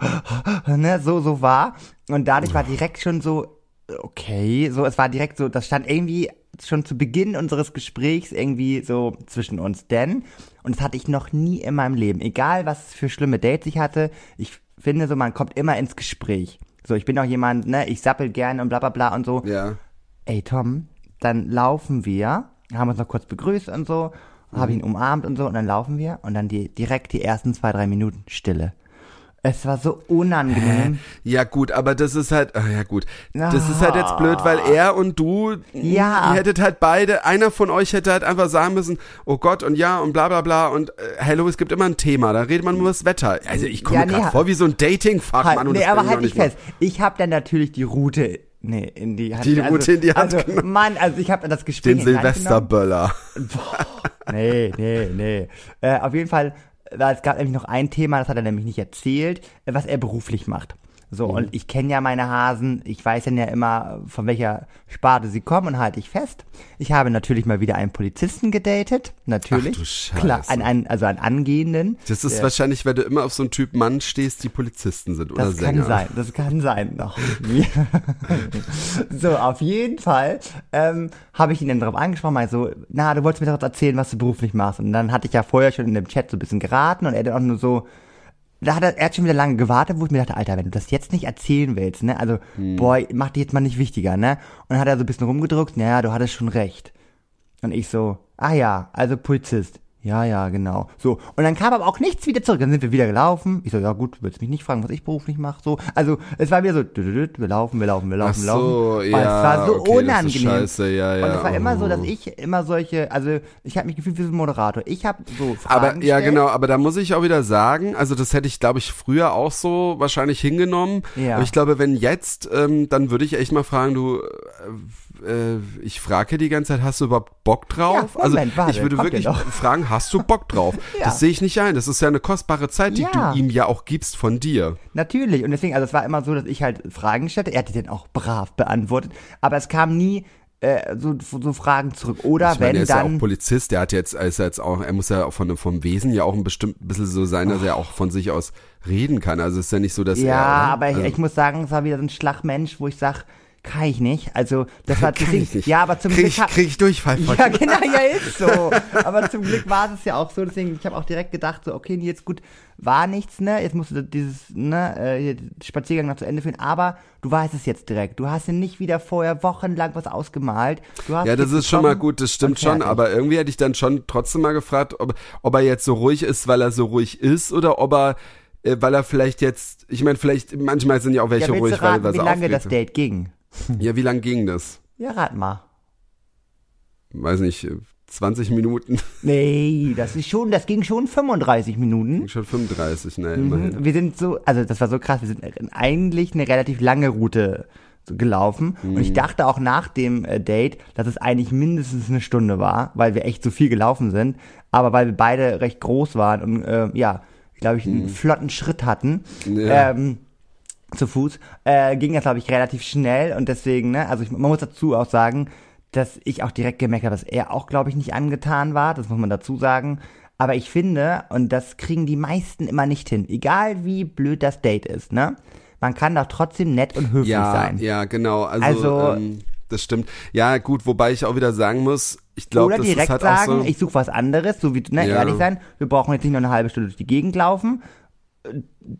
ne, so, so war. Und dadurch war direkt schon so, okay, so, es war direkt so, das stand irgendwie schon zu Beginn unseres Gesprächs irgendwie so zwischen uns. Denn, und das hatte ich noch nie in meinem Leben, egal was für schlimme Dates ich hatte, ich finde so, man kommt immer ins Gespräch. So, ich bin auch jemand, ne, ich sappel gerne und bla bla bla und so. Ja. ey Tom, dann laufen wir, haben uns noch kurz begrüßt und so, habe ihn umarmt und so und dann laufen wir und dann die, direkt die ersten zwei, drei Minuten Stille. Es war so unangenehm. Ja gut, aber das ist halt, ah, ja gut, das ist halt jetzt blöd, weil er und du, Ja. ihr hättet halt beide, einer von euch hätte halt einfach sagen müssen, oh Gott und ja und bla bla bla und äh, hello, es gibt immer ein Thema, da redet man nur über das Wetter. Also ich komme Ja, mir nee, gerade vor wie so ein Dating-Fachmann Halt, und nee, aber halt nicht mal. fest. Ich habe dann natürlich die Route, nee, in die Hand Die Route in die Hand also, genommen. Mann, also ich habe das Gespräch Den. Silvesterböller. Nee, nee, nee. Äh, auf jeden Fall, weil es gab nämlich noch ein Thema, das hat er nämlich nicht erzählt, äh, was er beruflich macht. So, Mhm. und ich kenne ja meine Hasen, ich weiß dann ja immer, von welcher Sparte sie kommen und halte ich fest. Ich habe natürlich mal wieder einen Polizisten gedatet, natürlich. Ach du Scheiße. Klar, einen, einen, also einen angehenden. Das ist Der- wahrscheinlich, weil du immer auf so einen Typ Mann stehst, die Polizisten sind oder Das Sänger. kann sein, das kann sein noch. (laughs) so, auf jeden Fall ähm, habe ich ihn dann darauf angesprochen, mal so, na, du wolltest mir doch erzählen, was du beruflich machst. Und dann hatte ich ja vorher schon in dem Chat so ein bisschen geraten und er dann auch nur so, da hat er, er hat schon wieder lange gewartet, wo ich mir dachte, Alter, wenn du das jetzt nicht erzählen willst, ne, also, Hm. boy, mach dich jetzt mal nicht wichtiger, ne? Und dann hat er so ein bisschen rumgedruckt, naja, du hattest schon recht. Und ich so, ah ja, also Polizist. Ja, ja, genau. So. Und dann kam aber auch nichts wieder zurück. Dann sind wir wieder gelaufen. Ich so, ja gut, du willst mich nicht fragen, was ich beruflich mache. So. Also, es war wieder so, wir laufen, wir laufen, wir laufen, wir Ach so, laufen. ja. Es war so okay, das ist unangenehm. scheiße, ja, ja. Und es war immer so, dass oh. ich immer solche, also ich habe mich gefühlt wie so ein Moderator. Ich habe so Fragen Aber ja, gestellt. genau, aber da muss ich auch wieder sagen, also das hätte ich, glaube ich, früher auch so wahrscheinlich hingenommen. Ja. Aber ich glaube, wenn jetzt, ähm, dann würde ich echt mal fragen, du, äh, äh, ich frage die ganze Zeit, hast du überhaupt Bock drauf? Ja, Moment, also warte, ich würde wirklich ja fragen, hast du Bock drauf? (laughs) Ja. Das sehe ich nicht ein. Das ist ja eine kostbare Zeit, die Ja. du ihm ja auch gibst von dir. Natürlich. Und deswegen, also es war immer so, dass ich halt Fragen stellte. Er hat die dann auch brav beantwortet. Aber es kam nie äh, so, so Fragen zurück. Oder Ich meine, wenn er ist ja dann. auch Polizist, der hat jetzt, er ist ja jetzt auch, er muss ja auch von, vom Wesen ja auch ein bestimmt bisschen so sein, dass er auch von sich aus reden kann. Also es ist ja nicht so, dass ja, er. oder? aber ich, also, ich muss sagen, es war wieder so ein Schlagmensch, wo ich sag, kann ich nicht. Also das (laughs) war kann ich nicht. Ja, aber zum krieg, Glück. ich- krieg ich Durchfall von Ja, (laughs) genau, ja, ist so. (laughs) Aber zum Glück war es ja auch so, deswegen, ich habe auch direkt gedacht, so, okay, jetzt gut, war nichts, ne? Jetzt musst du dieses, ne, äh, Spaziergang noch zu Ende führen, aber du weißt es jetzt direkt. Du hast ja nicht wieder vorher wochenlang was ausgemalt. Du hast Ja, das ist schon mal gut, das stimmt schon, aber irgendwie hätte ich dann schon trotzdem mal gefragt, ob, ob er jetzt so ruhig ist, weil er so ruhig ist oder ob er, äh, weil er vielleicht jetzt, ich meine, vielleicht, manchmal sind ja auch welche ja, ruhig, raten, weil, weil wie lange das Date ging? Ja, wie lang ging das? Ja, rat mal. Weiß nicht, äh, 20 Minuten, Nee, das ist schon, das ging schon 35 Minuten. schon 35, ne, immerhin. Mhm. Wir sind so, also das war so krass, wir sind eigentlich eine relativ lange Route gelaufen und Mhm. ich dachte auch nach dem äh, Date, dass es eigentlich mindestens eine Stunde war, weil wir echt so viel gelaufen sind, aber weil wir beide recht groß waren und äh, ja, glaube ich, einen flotten Schritt hatten. Mhm. Ja. Ähm, zu Fuß, äh, ging das, glaube ich, relativ schnell und deswegen, ne, also ich, man muss dazu auch sagen, dass ich auch direkt gemerkt habe, dass er auch, glaube ich, nicht angetan war, das muss man dazu sagen. Aber ich finde, und das kriegen die meisten immer nicht hin, egal wie blöd das Date ist, ne, man kann doch trotzdem nett und höflich Ja, sein. ja, genau, also, Also- ähm, das stimmt. Ja, gut, wobei ich auch wieder sagen muss, ich glaube, Oder das direkt ist halt sagen, auch so. ich suche was anderes, so wie, ne, Ja. ehrlich sein, wir brauchen jetzt nicht noch eine halbe Stunde durch die Gegend laufen.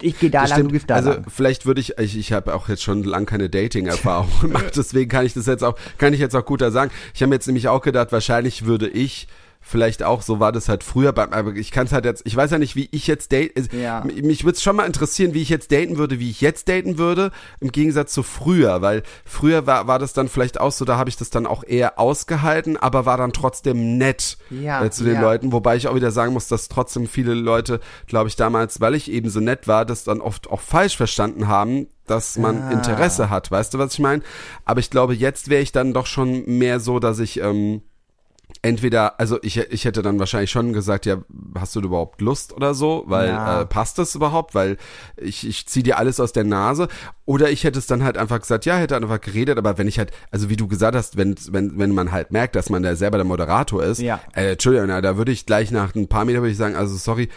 Ich gehe da Das lang, du stimmt. gehst da also lang. vielleicht würde ich, ich, ich habe auch jetzt schon lang keine Dating-Erfahrung (laughs) gemacht, deswegen kann ich das jetzt auch, kann ich jetzt auch guter sagen. Ich habe jetzt nämlich auch gedacht, wahrscheinlich würde ich vielleicht auch, so war das halt früher, beim, aber ich kann es halt jetzt, ich weiß ja nicht, wie ich jetzt date, Ja. mich- mich würde es schon mal interessieren, wie ich jetzt daten würde, wie ich jetzt daten würde, im Gegensatz zu früher, weil früher war, war das dann vielleicht auch so, da habe ich das dann auch eher ausgehalten, aber war dann trotzdem nett Ja, äh, zu den ja. Leuten, wobei ich auch wieder sagen muss, dass trotzdem viele Leute, glaube ich, damals, weil ich eben so nett war, das dann oft auch falsch verstanden haben, dass man Ah. Interesse hat. Weißt du, was ich meine? Aber ich glaube, jetzt wäre ich dann doch schon mehr so, dass ich ähm, entweder, also ich, ich hätte dann wahrscheinlich schon gesagt, ja, hast du überhaupt Lust oder so, weil Ja. äh, passt das überhaupt, weil ich, ich ziehe dir alles aus der Nase oder ich hätte es dann halt einfach gesagt, ja, hätte einfach geredet, aber wenn ich halt, also wie du gesagt hast, wenn, wenn, wenn man halt merkt, dass man da selber der Moderator ist, Ja. äh, Entschuldigung, na, da würde ich gleich nach ein paar Meter würde ich sagen, also sorry,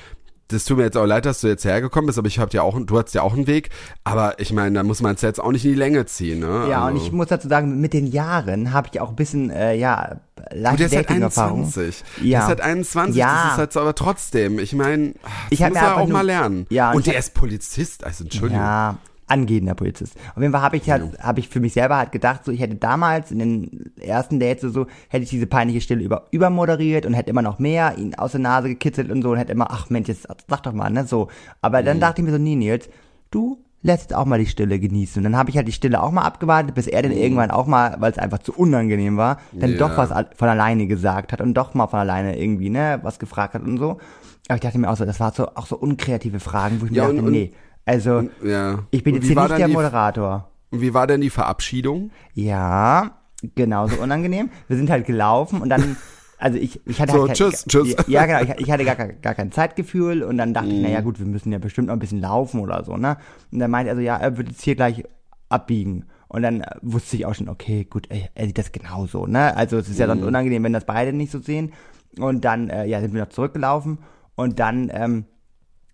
das tut mir jetzt auch leid, dass du jetzt hergekommen bist, aber ich hab ja auch, du hattest ja auch einen Weg, aber ich meine, da muss man es jetzt auch nicht in die Länge ziehen, ne? Ja, und also. ich muss dazu sagen, mit den Jahren habe ich auch ein bisschen, äh, ja, Und der leichte ist halt Dating-Erfahrung. 21. Ja. Der ist halt 21, Ja. das ist halt so, aber trotzdem, ich meine, Ich muss einfach auch nur- mal lernen. Ja, und und der ist Polizist, also Entschuldigung. Ja, angehender Polizist. Auf jeden Fall habe ich halt, habe ich für mich selber halt gedacht, so ich hätte damals in den ersten Dates oder so, hätte ich diese peinliche Stille über übermoderiert und hätte immer noch mehr ihn aus der Nase gekitzelt und so und hätte immer, ach Mensch, jetzt sag doch mal, ne, so. Aber Mhm. dann dachte ich mir so, nee, Nils, du lässt jetzt auch mal die Stille genießen. Und dann habe ich halt die Stille auch mal abgewartet, bis er dann irgendwann auch mal, weil es einfach zu unangenehm war, dann Mhm. Ja. doch was von alleine gesagt hat und doch mal von alleine irgendwie, ne, was gefragt hat und so. Aber ich dachte mir auch so, das war so, auch so unkreative Fragen, wo ich mir Ja, und- dachte, und- nee, also, Ja. ich bin jetzt hier nicht der die- Moderator. Und wie war denn die Verabschiedung? Ja, genauso unangenehm. Wir sind halt gelaufen und dann, also ich, ich hatte So, halt tschüss, kein, tschüss. Ja, genau, ich, ich hatte gar, gar kein Zeitgefühl und dann dachte ich, Mhm. naja gut, wir müssen ja bestimmt noch ein bisschen laufen oder so, ne? Und dann meinte er so, ja, er wird jetzt hier gleich abbiegen. Und dann äh, wusste ich auch schon, okay, gut, er, er sieht das genauso, ne? Also es ist ja Mhm. sonst unangenehm, wenn das beide nicht so sehen. Und dann, äh, ja, sind wir noch zurückgelaufen und dann, ähm,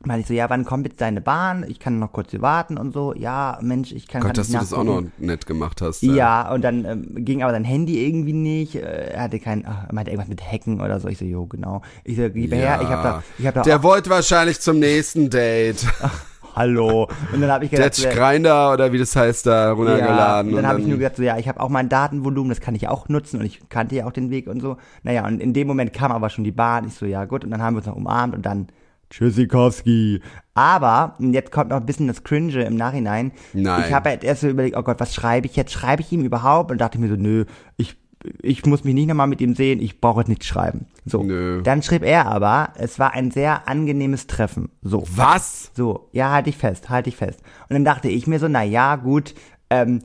meinte ich so, ja, wann kommt jetzt deine Bahn? Ich kann noch kurz hier warten und so. Ja, Mensch, ich kann Gott, dass du das auch noch nett gemacht hast. Ja, und dann ähm, ging aber sein Handy irgendwie nicht. Äh, Er hatte kein, ach, er meinte irgendwas mit Hacken oder so. Ich so, jo, genau. Ich so, gib her, ich hab da, ich hab da Der wollte wahrscheinlich zum nächsten Date. (laughs) hallo. Und dann habe ich gedacht, der Grinder oder wie das heißt da runtergeladen. Ja, und dann habe ich nur gesagt, so, ja, ich habe auch mein Datenvolumen, das kann ich auch nutzen und ich kannte ja auch den Weg und so. Naja, und in dem Moment kam aber schon die Bahn. Ich so, ja gut, und dann haben wir uns noch umarmt und dann Tschüssikowski. Aber, und jetzt kommt noch ein bisschen das Cringe im Nachhinein. Nein. Ich habe halt erst so überlegt, oh Gott, was schreibe ich jetzt? Schreibe ich ihm überhaupt? Und dachte mir so, nö, ich ich muss mich nicht nochmal mit ihm sehen, ich brauche nichts schreiben. So. Nö. Dann schrieb er aber, es war ein sehr angenehmes Treffen. So. Was? So, ja, halte ich fest, halte ich fest. Und dann dachte ich mir so, na ja, gut, ähm,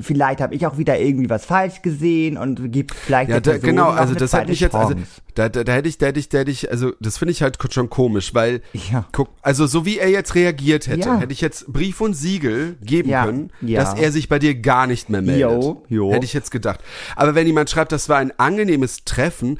vielleicht habe ich auch wieder irgendwie was falsch gesehen und gibt vielleicht ja da, genau also das hat mich jetzt also da, da, da hätte ich da hätte ich da hätte ich also das finde ich halt schon komisch weil ja. guck also so wie er jetzt reagiert hätte ja. hätte ich jetzt Brief und Siegel geben ja. können dass er sich bei dir gar nicht mehr meldet jo, jo. hätte ich jetzt gedacht aber wenn jemand schreibt das war ein angenehmes Treffen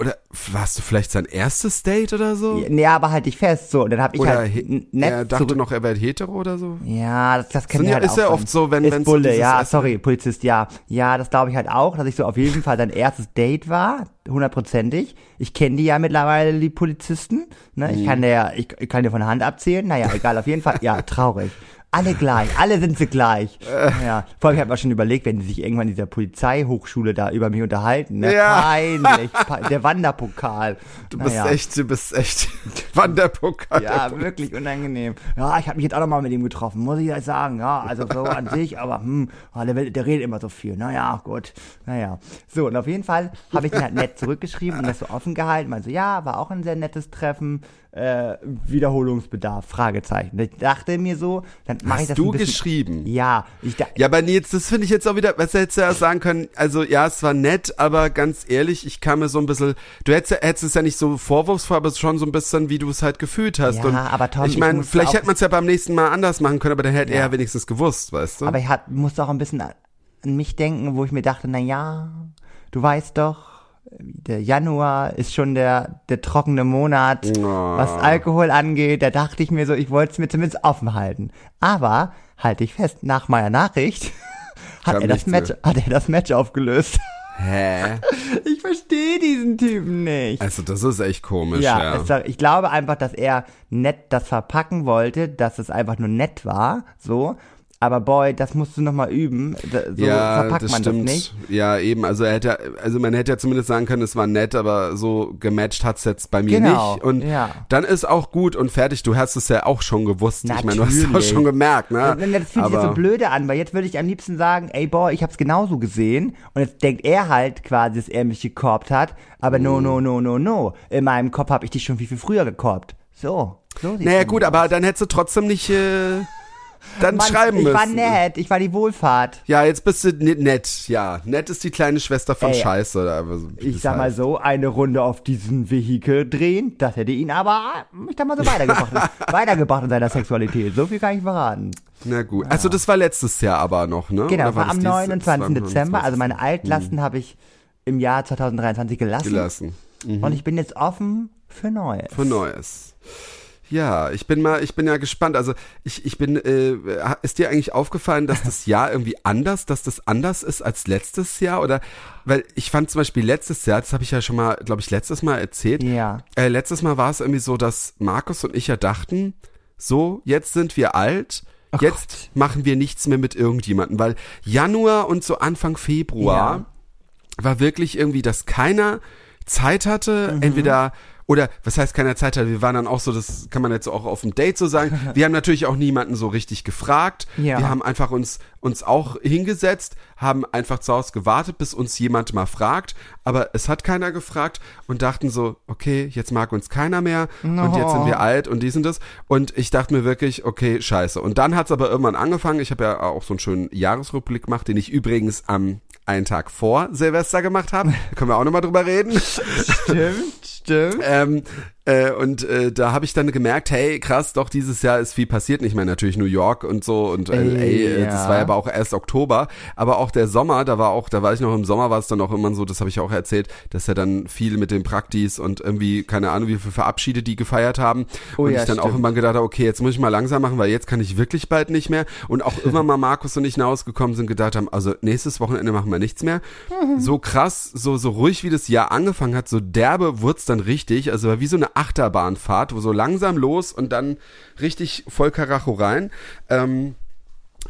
oder warst du vielleicht sein erstes Date oder so? Nee, aber halt dich fest so. Und dann hab ich oder halt nett Er dachte noch, er wäre hetero oder so? Ja, das, das kennt ja, halt Ist ja oft so, wenn wenn Bulle, so ja, sorry, Polizist, ja. Ja, das glaube ich halt auch, dass ich so auf jeden Fall sein erstes Date war, hundertprozentig. Ich kenne die ja mittlerweile, die Polizisten. Ne? Ich mhm. kann der, ich, ich kann dir von der Hand abzählen. Naja, egal, auf jeden Fall. Ja, traurig. Alle gleich, alle sind sie gleich. Äh. Ja. Vor allem, ich habe mir schon überlegt, wenn die sich irgendwann in dieser Polizeihochschule da über mich unterhalten. Ne? Ja. Peinlich. der Wanderpokal. Du bist naja. echt, du bist echt (laughs) Wanderpokal. Ja, wirklich unangenehm. Ja, ich habe mich jetzt auch nochmal mit ihm getroffen, muss ich ja sagen. Ja, also so an (laughs) sich, aber hm, oh, der, der redet immer so viel. Naja, gut. Naja. So, und auf jeden Fall habe ich ihn halt nett zurückgeschrieben und das so offen gehalten. Meinte so, ja, war auch ein sehr nettes Treffen äh, Wiederholungsbedarf, Fragezeichen. Ich dachte mir so, dann mache ich das du ein bisschen, geschrieben? Ja. Ich da, ja, aber jetzt, das finde ich jetzt auch wieder, was hättest du ja sagen können, also ja, es war nett, aber ganz ehrlich, ich kam mir so ein bisschen, du hättest, hättest es ja nicht so vorwurfsvoll, aber schon so ein bisschen, wie du es halt gefühlt hast. Ja, Und aber Tom, ich meine, vielleicht hätte man es ja beim nächsten Mal anders machen können, aber dann hätte ja. er ja wenigstens gewusst, weißt du? Aber ich hat, musste auch ein bisschen an mich denken, wo ich mir dachte, na ja, du weißt doch, der Januar ist schon der, der trockene Monat, oh. was Alkohol angeht. Da dachte ich mir so, ich wollte es mir zumindest offen halten. Aber, halte ich fest, nach meiner Nachricht (laughs) hat er, das Match, hat er das Match aufgelöst. Hä? (laughs) Ich verstehe diesen Typen nicht. Also das ist echt komisch, ja. ja. War, ich glaube einfach, dass er nett das verpacken wollte, dass es einfach nur nett war, so. Aber boy, das musst du nochmal üben. So ja, verpackt das man stimmt. das nicht. Ja, eben. Also er hätte, also man hätte ja zumindest sagen können, es war nett, aber so gematcht hat's jetzt bei mir genau, nicht. Und ja. dann ist auch gut und fertig. Du hast es ja auch schon gewusst. Natürlich. Ich meine, du hast es auch schon gemerkt, ne? Das fühlt sich jetzt so blöde an, weil jetzt würde ich am liebsten sagen, ey boy, ich hab's genauso gesehen. Und jetzt denkt er halt quasi, dass er mich gekorbt hat. Aber mm. no, no, no, no, no. In meinem Kopf habe ich dich schon viel, viel früher gekorbt. So. so naja, gut, aus. aber dann hättest du trotzdem nicht. Äh dann Mann, schreiben ich müssen. Ich war nett, ich war die Wohlfahrt. Ja, jetzt bist du nett, ja. Nett ist die kleine Schwester von Ey, Scheiße. Oder so, ich sag heißt. mal so, eine Runde auf diesen Vehikel drehen, das hätte ihn aber, ich sag mal so, weitergebracht, (laughs) weitergebracht in seiner Sexualität. So viel kann ich verraten. Na gut. Ja. Also das war letztes Jahr aber noch, ne? Genau, war, war am 29. Dezember. Also meine Altlasten hm. habe ich im Jahr 2023 gelassen. Gelassen. Mhm. Und ich bin jetzt offen für Neues. Für Neues. Ja, ich bin mal, ich bin ja gespannt. Also ich, ich bin, äh, ist dir eigentlich aufgefallen, dass das Jahr irgendwie anders, dass das anders ist als letztes Jahr? Oder weil ich fand zum Beispiel letztes Jahr, das habe ich ja schon mal, glaube ich, letztes Mal erzählt. Ja. Äh, letztes Mal war es irgendwie so, dass Markus und ich ja dachten, so, jetzt sind wir alt. Oh jetzt Gott. machen wir nichts mehr mit irgendjemandem, weil Januar und so Anfang Februar ja. war wirklich irgendwie, dass keiner Zeit hatte, mhm. entweder oder was heißt keiner Zeit hat, wir waren dann auch so, das kann man jetzt auch auf dem Date so sagen. (laughs) Wir haben natürlich auch niemanden so richtig gefragt. Ja. Wir haben einfach uns, uns auch hingesetzt, haben einfach zu Hause gewartet, bis uns jemand mal fragt. Aber es hat keiner gefragt und dachten so, okay, jetzt mag uns keiner mehr no. und jetzt sind wir alt und dies und das. Und ich dachte mir wirklich, okay, scheiße. Und dann hat es aber irgendwann angefangen. Ich habe ja auch so einen schönen Jahresrückblick gemacht, den ich übrigens am einen Tag vor Silvester gemacht habe. (laughs) Da können wir auch nochmal drüber reden. Stimmt, stimmt. ähm, äh, und äh, da habe ich dann gemerkt, hey, krass, doch, dieses Jahr ist viel passiert. Ich meine, natürlich New York und so und LA, äh, ja. das war ja aber auch erst Oktober. Aber auch der Sommer, da war auch, da war ich noch im Sommer, war es dann auch immer so, das habe ich auch erzählt, dass er dann viel mit den Praktis und irgendwie, keine Ahnung, wie viele Verabschiede die gefeiert haben. Oh, und ja, ich dann stimmt. auch immer gedacht habe, okay, jetzt muss ich mal langsam machen, weil jetzt kann ich wirklich bald nicht mehr. Und auch immer mal Markus und ich nach Hause gekommen sind, gedacht haben, also nächstes Wochenende machen wir nichts mehr. (laughs) So krass, so, so ruhig wie das Jahr angefangen hat, so derbe wurde dann richtig. Also war wie so eine Achterbahnfahrt, wo so langsam los und dann richtig voll Karacho rein. Ähm,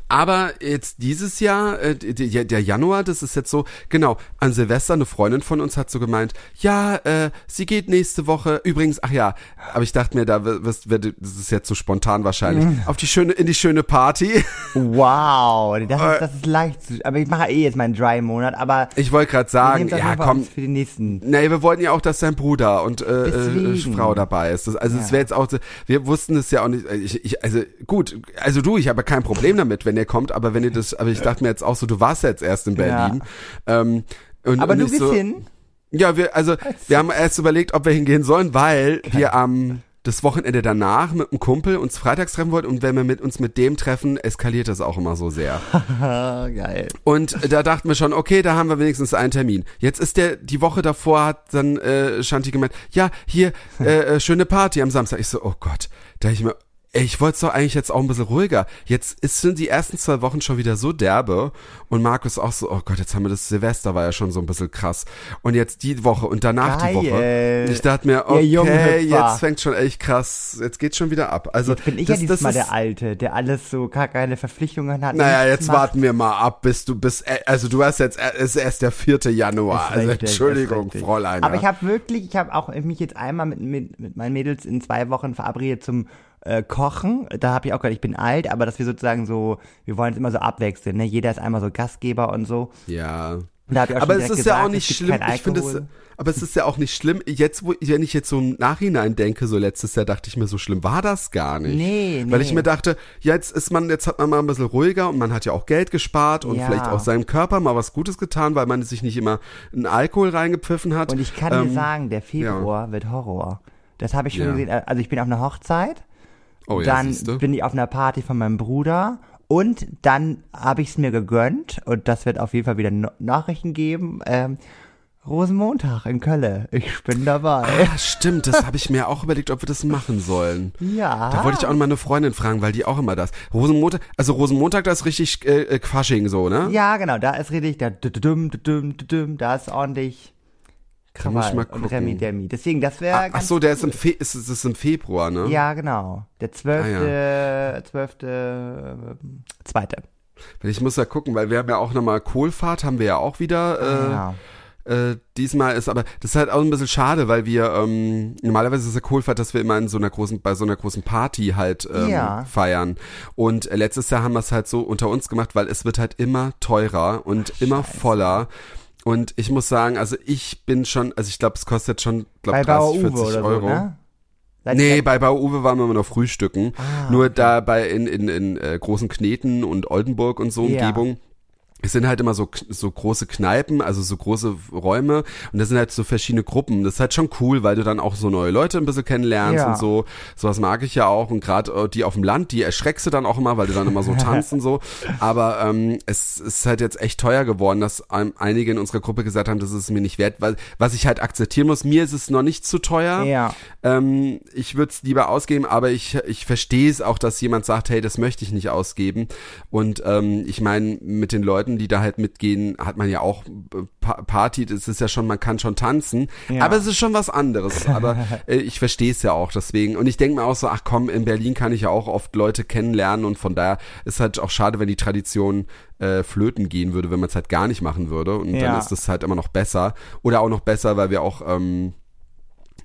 aber jetzt dieses Jahr, äh, der, Januar, das ist jetzt so, genau, an Silvester, eine Freundin von uns hat so gemeint, ja, äh, sie geht nächste Woche, übrigens, ach ja, aber ich dachte mir, da wirst, wird, das ist jetzt so spontan wahrscheinlich, mhm. auf die schöne, in die schöne Party. Wow, das ist, das ist leicht zu, aber ich mache eh jetzt meinen Dry-Monat, aber. Ich wollte gerade sagen, ja, komm. Für den nächsten. Nee, wir wollten ja auch, dass dein Bruder und äh, äh, Frau dabei ist. Das, also es ja. wäre jetzt auch, wir wussten es ja auch nicht, ich, ich, also gut, also du, ich habe kein Problem damit, wenn ihr kommt, aber wenn ihr das, aber ich dachte mir jetzt auch so, du warst jetzt erst in Berlin. Ja. Ähm, und, aber und du bist so, hin? Ja, wir, also, wir haben erst überlegt, ob wir hingehen sollen, weil Kein. wir am, das Wochenende danach mit einem Kumpel uns freitags treffen wollten und wenn wir mit uns mit dem treffen, eskaliert das auch immer so sehr. (laughs) Geil. Und da dachten wir schon, okay, da haben wir wenigstens einen Termin. Jetzt ist der, die Woche davor hat dann äh, Shanti gemeint, ja, hier, äh, äh, schöne Party am Samstag. Ich so, oh Gott. Da ich mir, ich wollte es doch eigentlich jetzt auch ein bisschen ruhiger. Jetzt ist, sind die ersten zwei Wochen schon wieder so derbe und Markus auch so, oh Gott, jetzt haben wir das Silvester, war ja schon so ein bisschen krass. Und jetzt die Woche und danach Geil. die Woche. Ich dachte mir, okay, jetzt fängt schon echt krass, jetzt geht's schon wieder ab. Also jetzt bin ich das, ja diesmal der Alte, der alles so gar keine Verpflichtungen hat. Naja, jetzt macht. warten wir mal ab, bis du bist, äh, also du hast jetzt, es ist erst der 4. Januar, also richtig, Entschuldigung, Fräulein. Aber ich habe wirklich, ich habe auch mich jetzt einmal mit, mit, mit meinen Mädels in zwei Wochen verabredet zum äh, Kochen. Da habe ich auch gesagt, ich bin alt, aber dass wir sozusagen so, wir wollen es immer so abwechseln. Ne? Jeder ist einmal so Gastgeber und so. Ja. aber es ist gesagt, ja auch nicht schlimm. Ich finde es, aber es ist ja auch nicht schlimm. Jetzt, wo, wenn ich jetzt so im Nachhinein denke, so letztes Jahr dachte ich mir, so schlimm war das gar nicht. Nee, nee. Weil ich mir dachte, jetzt ist man, jetzt hat man mal ein bisschen ruhiger und man hat ja auch Geld gespart und ja. vielleicht auch seinem Körper mal was Gutes getan, weil man sich nicht immer einen Alkohol reingepfiffen hat. Und ich kann ähm, dir sagen, der Februar ja. wird Horror. Das habe ich schon ja. gesehen. Also ich bin auf einer Hochzeit Oh, ja, dann bin ich auf einer Party von meinem Bruder und dann habe ich es mir gegönnt und das wird auf jeden Fall wieder no Nachrichten geben. Ähm, Rosenmontag in Köln. Ich bin dabei. Ah, stimmt, das habe ich mir auch überlegt, ob wir das machen sollen. Ja. Da wollte ich auch noch mal eine Freundin fragen, weil die auch immer das. Rosenmontag, also Rosenmontag, da ist richtig äh, äh Quasching so, ne? Ja, genau, da ist richtig, da, da ist ordentlich Krawall mal und Remi Demi. Deswegen, das wäre ah, Ach so, der cool. ist im, Fe ist, ist im Februar, ne? Ja, genau. Der zwölfte, ah, ja. zwölfte, äh, zweite. Ich muss ja gucken, weil wir haben ja auch nochmal Kohlfahrt, haben wir ja auch wieder. Äh, ja. Äh, diesmal ist aber, das ist halt auch ein bisschen schade, weil wir, ähm, normalerweise ist ja Kohlfahrt, dass wir immer in so einer großen, bei so einer großen Party halt ähm, ja. feiern. Und letztes Jahr haben wir es halt so unter uns gemacht, weil es wird halt immer teurer und Ach, immer voller. Und ich muss sagen, also ich bin schon, also ich glaube, es kostet schon, glaube 30, 40 Uwe Euro. So, ne? nee, bei Bau Uwe waren wir immer noch frühstücken. Ah, Nur okay. da bei in, in, in äh, großen Kneten und Oldenburg und so ja. Es sind halt immer so, so große Kneipen, also so große Räume und das sind halt so verschiedene Gruppen. Das ist halt schon cool, weil du dann auch so neue Leute ein bisschen kennenlernst ja. und so. Sowas mag ich ja auch und gerade äh, die auf dem Land, die erschreckst du dann auch immer, weil du dann immer so (laughs) tanzt und so. Aber ähm, es ist halt jetzt echt teuer geworden, dass einige in unserer Gruppe gesagt haben, das ist mir nicht wert, weil was ich halt akzeptieren muss, mir ist es noch nicht zu teuer. Ja. Ähm, ich würde es lieber ausgeben, aber ich, ich verstehe es auch, dass jemand sagt, hey, das möchte ich nicht ausgeben. Und ähm, ich meine, mit den Leuten Leuten, die da halt mitgehen, hat man ja auch Party, das ist ja schon, man kann schon tanzen, ja. aber es ist schon was anderes. Aber (laughs) äh, ich verstehe es ja auch deswegen. Und ich denke mir auch so, ach komm, in Berlin kann ich ja auch oft Leute kennenlernen und von daher ist halt auch schade, wenn die Tradition äh, flöten gehen würde, wenn man es halt gar nicht machen würde. Und ja. dann ist das halt immer noch besser. Oder auch noch besser, weil wir auch ähm,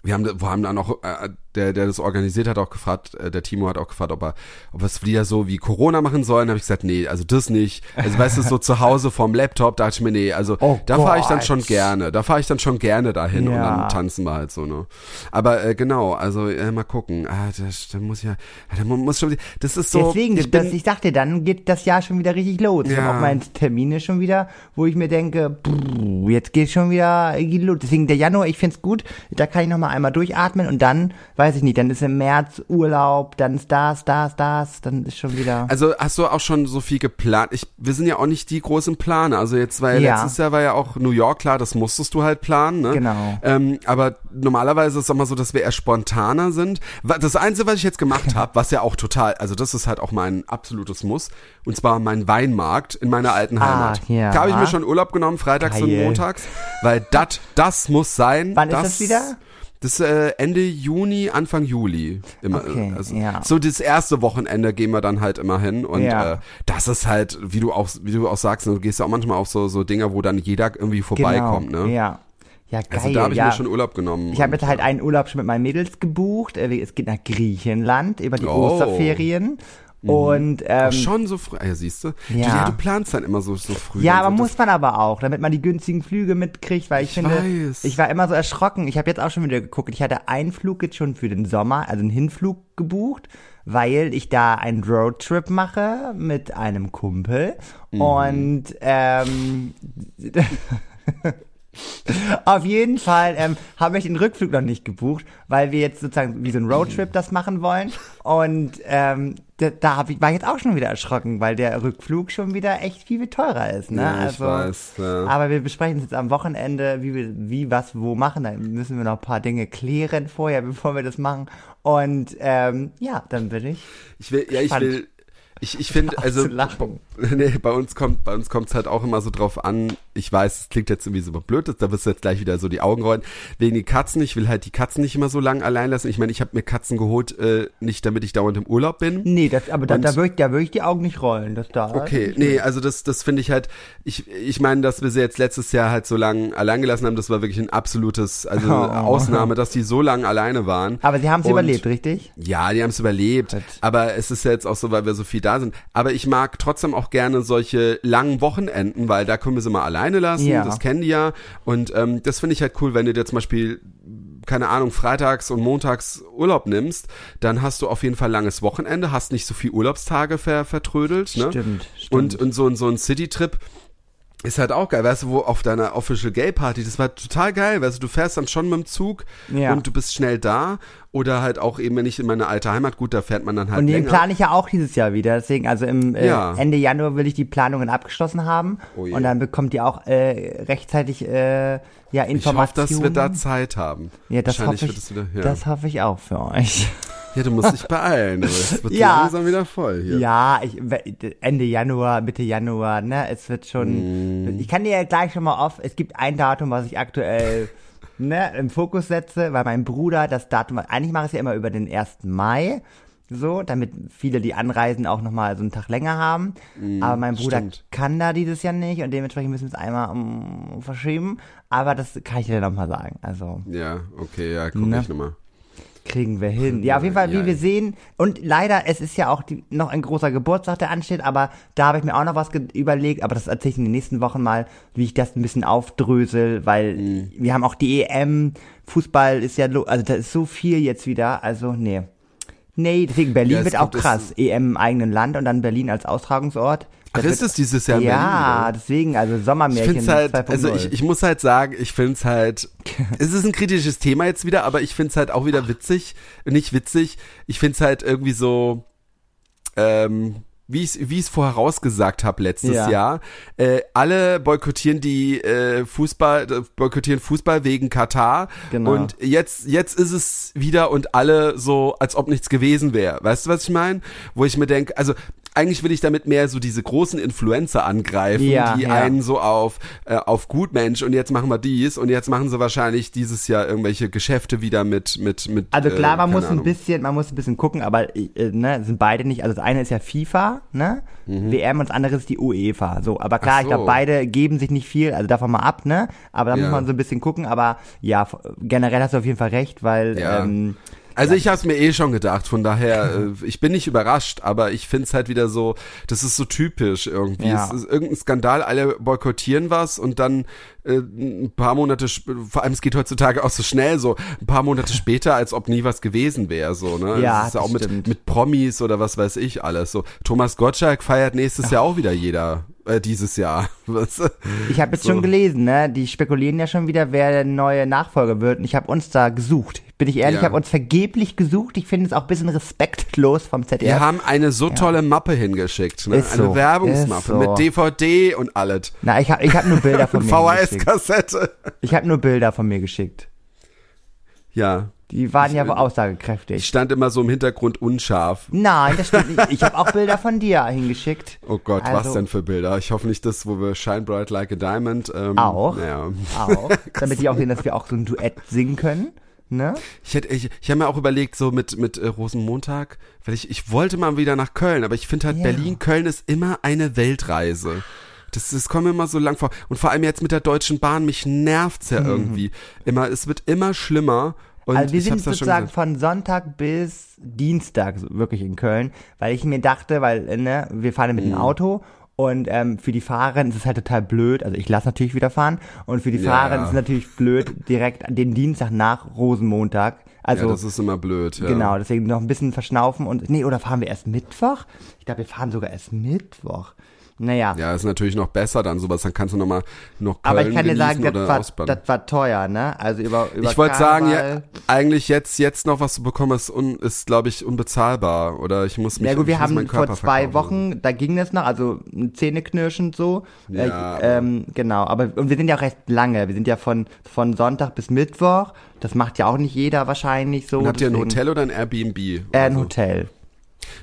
wir haben, wir haben dann auch, äh, der, der das organisiert hat, auch gefragt, äh, der Timo hat auch gefragt, ob er, ob wir es wieder so wie Corona machen sollen. habe ich gesagt, nee, also das nicht. Also weißt du, so zu Hause vorm Laptop, da dachte ich mir, nee, also oh da fahre ich dann schon gerne. Da fahre ich dann schon gerne dahin ja. und dann tanzen wir halt so, ne? Aber äh, genau, also äh, mal gucken. Ah, das, da muss ja, da muss schon, das ist so. Deswegen, ich, das, ich dachte, dann geht das Jahr schon wieder richtig los. Ja. Ich habe auch meine Termine schon wieder, wo ich mir denke, pff, jetzt geht schon wieder los. Deswegen der Januar, ich find's gut, da kann ich noch mal einmal durchatmen und dann, weiß ich nicht, dann ist im März Urlaub, dann ist das, das, das, dann ist schon wieder. Also hast du auch schon so viel geplant? Ich, wir sind ja auch nicht die großen Planer. Also jetzt war ja, ja. letztes Jahr war ja auch New York klar, das musstest du halt planen, ne? Genau. Ähm, aber normalerweise ist es immer so, dass wir eher spontaner sind. Das Einzige, was ich jetzt gemacht (laughs) habe, was ja auch total, also das ist halt auch mein absolutes Muss, und zwar mein Weinmarkt in meiner alten ah, Heimat. Ah, ja. Da habe ich mir schon Urlaub genommen, freitags Geil. und montags, weil dat, das muss sein. Wann das, ist das wieder? Das äh, Ende Juni, Anfang Juli. Immer, Okay, also, ja. So das erste Wochenende gehen wir dann halt immer hin. Und Ja. äh, das ist halt, wie du auch, wie du auch sagst, ne, du gehst ja auch manchmal auf so, so Dinger, wo dann jeder irgendwie vorbeikommt, genau. ne? Ja. Ja, geil. Also da habe ich ja. mir schon Urlaub genommen. Ich habe jetzt halt einen Urlaub schon mit meinen Mädels gebucht. Äh, Es geht nach Griechenland über die Oh. Osterferien. Und ähm, Ach, schon so früh, ja, siehst du? Du, Ja. ja, du planst dann immer so, so früh. ja, aber so, muss man aber auch, damit man die günstigen Flüge mitkriegt, weil ich, Ich finde, weiß. ich war immer so erschrocken. Ich habe jetzt auch schon wieder geguckt. Ich hatte einen Flug jetzt schon für den Sommer, also einen Hinflug gebucht, weil ich da einen Roadtrip mache mit einem Kumpel Mhm. und ähm, (laughs) (laughs) Auf jeden Fall ähm, habe ich den Rückflug noch nicht gebucht, weil wir jetzt sozusagen wie so ein Roadtrip das machen wollen. Und ähm, da, da hab ich, war ich jetzt auch schon wieder erschrocken, weil der Rückflug schon wieder echt viel, viel teurer ist. Ne? Ja, also, weiß, ja. Aber wir besprechen es jetzt am Wochenende, wie wir wie, was, wo machen. Da müssen wir noch ein paar Dinge klären vorher, bevor wir das machen. Und ähm, ja, dann bin ich. Ich will, ja, ich will, ich, ich finde, (laughs) also, (laughs) nee, bei uns kommt, bei uns kommt es halt auch immer so drauf an. Ich weiß, es klingt jetzt irgendwie super blöd, da wirst du jetzt gleich wieder so die Augen rollen. Wegen die Katzen, ich will halt die Katzen nicht immer so lang allein lassen. Ich meine, ich habe mir Katzen geholt, äh, nicht damit ich dauernd im Urlaub bin. Nee, das, aber da, Und- da würde ich, da würd ich die Augen nicht rollen. Das da. Okay, nee, also das, das finde ich halt, ich, ich meine, dass wir sie jetzt letztes Jahr halt so lang allein gelassen haben, das war wirklich ein absolutes, also (laughs) Oh. Ausnahme, dass die so lang alleine waren. Aber sie haben es überlebt, richtig? Ja, die haben es überlebt. Aber es ist ja jetzt auch so, weil wir so viel da sind. Aber ich mag trotzdem auch gerne solche langen Wochenenden, weil da können wir sie mal alleine lassen. Ja. Das kennen die ja. Und ähm, das finde ich halt cool, wenn du dir zum Beispiel keine Ahnung, freitags und montags Urlaub nimmst, dann hast du auf jeden Fall langes Wochenende, hast nicht so viel Urlaubstage ver vertrödelt. Ne? Stimmt, stimmt. Und, und so, ein- so ein City-Trip ist halt auch geil, weißt du, wo auf deiner Official Gay Party, das war total geil, weißt du, du fährst dann schon mit dem Zug Ja. und du bist schnell da oder halt auch eben, wenn ich in meine alte Heimat, gut, da fährt man dann halt Und den länger. plane ich ja auch dieses Jahr wieder. Deswegen, also im äh, Ja. Ende Januar will ich die Planungen abgeschlossen haben. Oh und dann bekommt ihr auch äh, rechtzeitig äh, ja ich hoffe, Informationen. dass wir da Zeit haben. ja, das Wahrscheinlich hoffe ich, wieder, ja. das hoffe ich auch für euch. Ja, du musst dich beeilen, aber es wird (laughs) Ja. langsam wieder voll hier. Ja, ich, Ende Januar, Mitte Januar, ne, es wird schon, Mm. ich kann dir ja gleich schon mal off, es gibt ein Datum, was ich aktuell, ne, im Fokus setze, weil mein Bruder das Datum, eigentlich mache ich es ja immer über den 1. Mai, so, damit viele die Anreisen auch nochmal so einen Tag länger haben. Aber mein Bruder Mm, stimmt. kann da dieses Jahr nicht und dementsprechend müssen wir es einmal um, verschieben. Aber das kann ich dir nochmal sagen. Also Ja, okay, ja, guck Ne? ich nochmal. Kriegen wir hin. Ja, auf jeden Fall, wie Ja. wir sehen. Und leider, es ist ja auch die, noch ein großer Geburtstag, der ansteht, aber da habe ich mir auch noch was überlegt, aber das erzähle ich in den nächsten Wochen mal, wie ich das ein bisschen aufdrösel, weil Mhm. wir haben auch die EM, Fußball ist ja, also da ist so viel jetzt wieder, also nee. Nee, deswegen Berlin Ja, wird auch krass. EM im eigenen Land und dann Berlin als Austragungsort. Ach, ist es dieses Jahr Berlin? Ja, oder? deswegen, also Ich Sommermärchen es halt, 2.0. also ich, ich muss halt sagen, ich finde es halt, (laughs) es ist ein kritisches Thema jetzt wieder, aber ich finde es halt auch wieder witzig, nicht witzig, ich finde es halt irgendwie so, ähm, wie ich wie ich es vorher rausgesagt habe letztes Ja. Jahr, äh, alle boykottieren die äh, Fußball, äh, boykottieren Fußball wegen Katar Genau. und jetzt jetzt ist es wieder und alle so, als ob nichts gewesen wäre. Weißt du, was ich meine? Wo ich mir denke, also eigentlich will ich damit mehr so diese großen Influencer angreifen, Ja, die ja. einen so auf äh, auf Gutmensch und jetzt machen wir dies und jetzt machen sie wahrscheinlich dieses Jahr irgendwelche Geschäfte wieder mit mit mit Also klar, äh, man muss ein Ahnung. bisschen, man muss ein bisschen gucken, aber äh, ne, sind beide nicht. Also das eine ist ja FIFA, ne, WM und das andere ist die UEFA. So, aber klar, Mhm. Ach ich so. glaube, beide geben sich nicht viel, also davon mal ab, ne. Aber da Ja. muss man so ein bisschen gucken. Aber ja, generell hast du auf jeden Fall recht, weil Ja. ähm, Also ich habe es mir eh schon gedacht, von daher, äh, ich bin nicht überrascht, aber ich find's halt wieder so, das ist so typisch irgendwie. Ja. Es ist irgendein Skandal, alle boykottieren was und dann äh, ein paar Monate, vor allem es geht heutzutage auch so schnell, so ein paar Monate später, als ob nie was gewesen wäre, so, ne? Ja, das ist ja auch mit, stimmt. mit Promis oder was weiß ich alles, so. Thomas Gottschalk feiert nächstes Jahr auch wieder jeder, äh, dieses Jahr. (laughs) Was? ich habe jetzt So. schon gelesen, ne, die spekulieren ja schon wieder, wer der neue Nachfolger wird. Und ich habe uns da gesucht. Bin ich ehrlich, Ja. ich habe uns vergeblich gesucht. Ich finde es auch ein bisschen respektlos vom ZDF. Wir haben eine so tolle Mappe hingeschickt, ne? Ist Eine so, Werbungsmappe so. mit DVD und alles. Na, ich habe ich hab nur Bilder von (laughs) mir geschickt. VHS-Kassette. Ich habe nur Bilder von mir geschickt. Ja. Die waren Ich- ja wohl Ich aussagekräftig. stand immer so im Hintergrund unscharf. Nein, das stimmt (laughs) nicht. Ich habe auch Bilder von dir hingeschickt. Oh Gott, was Also- denn für Bilder? Ich hoffe nicht das, wo wir Shine Bright Like a Diamond. Ähm, Auch. Naja. Auch. (laughs) Damit die auch sehen, dass wir auch so ein Duett singen können. Ne? Ich hätte, ich, ich habe mir auch überlegt, so mit, mit äh, Rosenmontag, weil ich, ich wollte mal wieder nach Köln, aber ich finde halt Ja. Berlin, Köln ist immer eine Weltreise. Das, das kommt mir immer so lang vor. Und vor allem jetzt mit der Deutschen Bahn, mich nervt's ja irgendwie. Immer, es wird immer schlimmer. Und Mhm. also wir sind sozusagen von Sonntag bis Dienstag wirklich in Köln, weil ich mir dachte, weil ne, wir fahren ja mit Mhm. dem Auto und ähm, für die Fahrerin ist es halt total blöd. Also ich lasse natürlich wieder fahren und für die Ja. Fahrerin ist es natürlich blöd direkt den Dienstag nach Rosenmontag. Also ja, das ist immer blöd. Ja. Genau, deswegen noch ein bisschen verschnaufen und nee, oder fahren wir erst Mittwoch? Ich glaube, wir fahren sogar erst Mittwoch. Naja. Ja, ist natürlich noch besser dann sowas. Dann kannst du noch mal noch Köln aber ich kann dir sagen, das war, das war teuer, ne? Also über, über Ich wollte sagen, ja, eigentlich jetzt jetzt noch was zu bekommen ist, un, ist glaube ich unbezahlbar oder ich muss mich Ja gut, wir haben vor zwei. Wochen, da ging das noch, also zähneknirschend so. Ja, Äh, ähm, genau, aber und wir sind ja auch recht lange. Wir sind ja von, von Sonntag bis Mittwoch. Das macht ja auch nicht jeder wahrscheinlich so. Und habt ihr ein Hotel oder ein Airbnb? Äh, ein so? Hotel.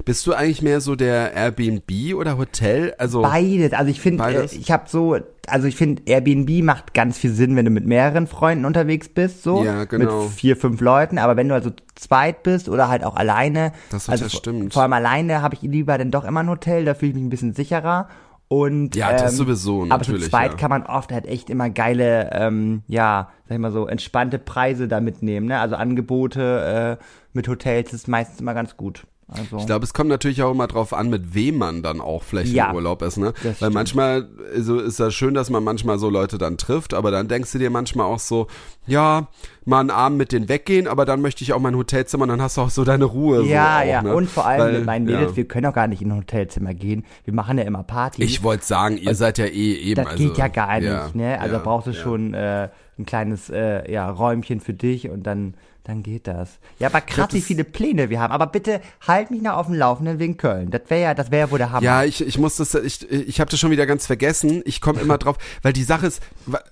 Bist du eigentlich mehr so der Airbnb oder Hotel? Also Beides. Also ich finde, äh, ich habe so, also ich finde, Airbnb macht ganz viel Sinn, wenn du mit mehreren Freunden unterwegs bist, so. Ja, genau. Mit vier, fünf Leuten. Aber wenn du also zweit bist oder halt auch alleine. Das- also das stimmt. Vor allem alleine habe ich lieber dann doch immer ein Hotel, da fühle ich mich ein bisschen sicherer. Und, Ja, das ähm, sowieso, Aber zu natürlich, zweit ja. kann man oft halt echt immer geile, ähm, ja, sag ich mal so, entspannte Preise da mitnehmen, ne? Also Angebote äh, mit Hotels ist meistens immer ganz gut. Also. Ich glaube, es kommt natürlich auch immer drauf an, mit wem man dann auch vielleicht Ja, im Urlaub ist, ne? Weil stimmt. manchmal so ist das schön, dass man manchmal so Leute dann trifft, aber dann denkst du dir manchmal auch so, ja, mal einen Abend mit denen weggehen, aber dann möchte ich auch mein Hotelzimmer und dann hast du auch so deine Ruhe. Ja, so auch, ja, ne? und vor allem Weil, mit meinen Mädels, ja. wir können auch gar nicht in ein Hotelzimmer gehen. Wir machen ja immer Party. Ich wollte sagen, ihr seid ja eh eben. das also, geht ja gar nicht, ja, ne? Also brauchst du schon äh, ein kleines äh, ja, Räumchen für dich und dann dann geht das. Ja, aber krass, wie viele Pläne wir haben. Aber bitte halt mich noch auf dem Laufenden wegen Köln. Das wäre ja, das wäre ja wohl der Hammer. Ja, ich, ich muss das, ich, ich habe das schon wieder ganz vergessen. Ich komme immer drauf, weil die Sache ist,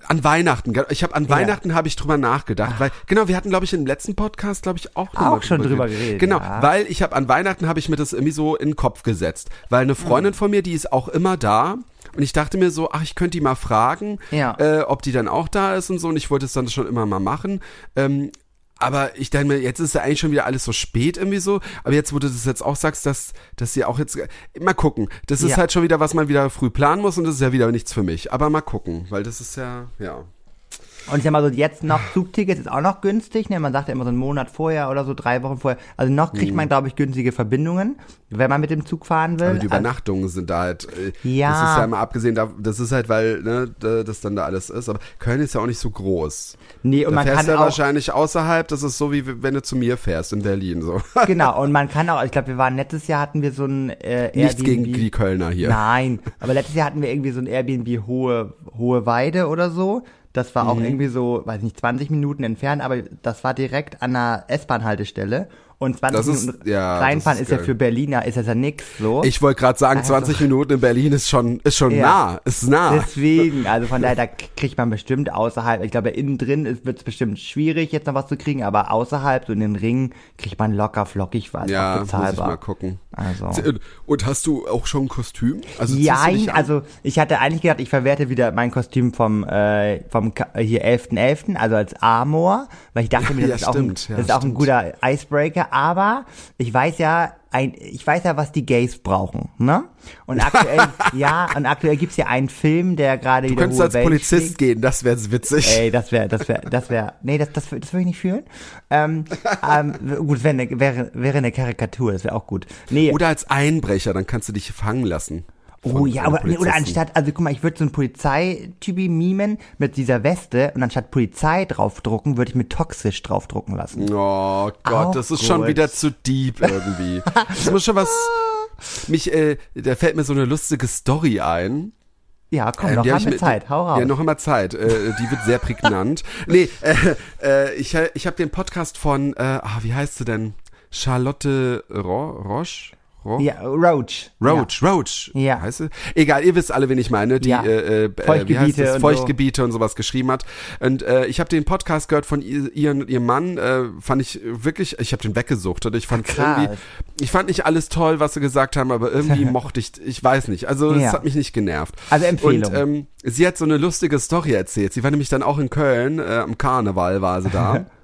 an Weihnachten, ich habe an Ja. Weihnachten habe ich drüber nachgedacht, weil genau, wir hatten glaube ich im letzten Podcast, glaube ich auch Auch schon drüber geredet, Genau, ja. weil ich habe an Weihnachten habe ich mir das irgendwie so in den Kopf gesetzt, weil eine Mhm. Freundin von mir, die ist auch immer da. Und ich dachte mir so, ach, ich könnte die mal fragen, Ja. äh, ob die dann auch da ist und so. Und ich wollte es dann schon immer mal machen. Ähm, aber ich denke mir, jetzt ist ja eigentlich schon wieder alles so spät irgendwie so. Aber jetzt, wo du das jetzt auch sagst, dass, dass sie auch jetzt, mal gucken. Das ist Ja. halt schon wieder, was man wieder früh planen muss und das ist ja wieder nichts für mich. Aber mal gucken, weil das ist ja, ja. Und ich sag mal so, jetzt noch Zugtickets ist auch noch günstig, ne? Man sagt ja immer so einen Monat vorher oder so, drei Wochen vorher. Also noch kriegt man, glaube ich, günstige Verbindungen, wenn man mit dem Zug fahren will. Mhm. Aber die Also- Übernachtungen sind da halt, äh, Ja. das ist ja immer abgesehen, da, das ist halt, weil, ne, da- das dann da alles ist. Aber Köln ist ja auch nicht so groß. nee, und da man fährst kann ja auch, wahrscheinlich außerhalb, das ist so wie wenn du zu mir fährst in Berlin, so. (laughs) genau, und man kann auch, ich glaube, wir waren letztes Jahr hatten wir so ein äh, Nichts gegen die Kölner hier. Nein, aber letztes Jahr hatten wir irgendwie so ein Airbnb hohe, hohe Weide oder so. Das war auch Mhm. irgendwie so, weiß nicht, 20 Minuten entfernt, aber das war direkt an einer S-Bahn-Haltestelle. Und 20 Das ist- Minuten ja, reinfahren ist ist, ja für Berliner, ist das ja nix so. Ich wollte gerade sagen, Also- 20 (laughs) Minuten in Berlin ist schon, ist schon Ja. nah, ist nah. Deswegen, also von daher, da kriegt man bestimmt außerhalb, ich glaube, innen drin wird es bestimmt schwierig, jetzt noch was zu kriegen, aber außerhalb, so in den Ringen, kriegt man locker flockig was, ja, auch muss ich mal bezahlbar. gucken. Also. Und hast du auch schon ein Kostüm? Also an? also ich hatte eigentlich gedacht, ich verwerte wieder mein Kostüm vom, äh, vom hier 11.11., also als Amor, weil ich dachte mir, das, Ja, ist, auch ein, stimmt, ja, das ist auch ein stimmt. guter Icebreaker, aber ich weiß ja, ein, ich weiß ja, was die Gays brauchen, ne? Und aktuell, (laughs) ja, und aktuell gibt's ja einen Film, der gerade Du wieder könntest hohe als Wellen Polizist schlägt. gehen, das wäre witzig. Ey, das wäre, das wäre, das wäre, nee, das, das, das würde ich nicht fühlen. Ähm, ähm, gut, wäre eine, wäre, wäre eine Karikatur, das wäre auch gut. Nee, Oder als Einbrecher, dann kannst du dich fangen lassen. Oh von- ja, von aber, oder anstatt, also guck mal, ich würde so einen Polizeitypi mimen mit dieser Weste und anstatt Polizei draufdrucken, würde ich mit toxisch draufdrucken lassen. Oh Gott, Auch das ist schon gut. wieder zu deep irgendwie. Das muss schon was. Mich, äh, da fällt mir so eine lustige Story ein. Ja, komm, Ähm, noch hab haben wir Zeit, hau raus. Ja, noch immer Zeit. Äh, die wird sehr prägnant. nee, äh, äh, ich, ich habe den Podcast von, äh, ah, wie heißt sie denn? Charlotte Ro Roche? Ro ja, Roach. Roach, Roach. Ja. Heißt sie? Egal, ihr wisst alle, wen ich meine, die Ja. äh, äh, äh, Feuchtgebiete das? und Feuchtgebiete und sowas geschrieben hat. Und äh, ich habe den Podcast gehört von ihr, ihren, ihrem Mann, äh, fand ich wirklich, ich habe den weggesucht und ich fand irgendwie, ich fand nicht alles toll, was sie gesagt haben, aber irgendwie (laughs) mochte ich, ich weiß nicht, also es Ja. hat mich nicht genervt. Also Empfehlung. Und ähm, sie hat so eine lustige Story erzählt. Sie war nämlich dann auch in Köln, äh, am Karneval war sie da. (laughs)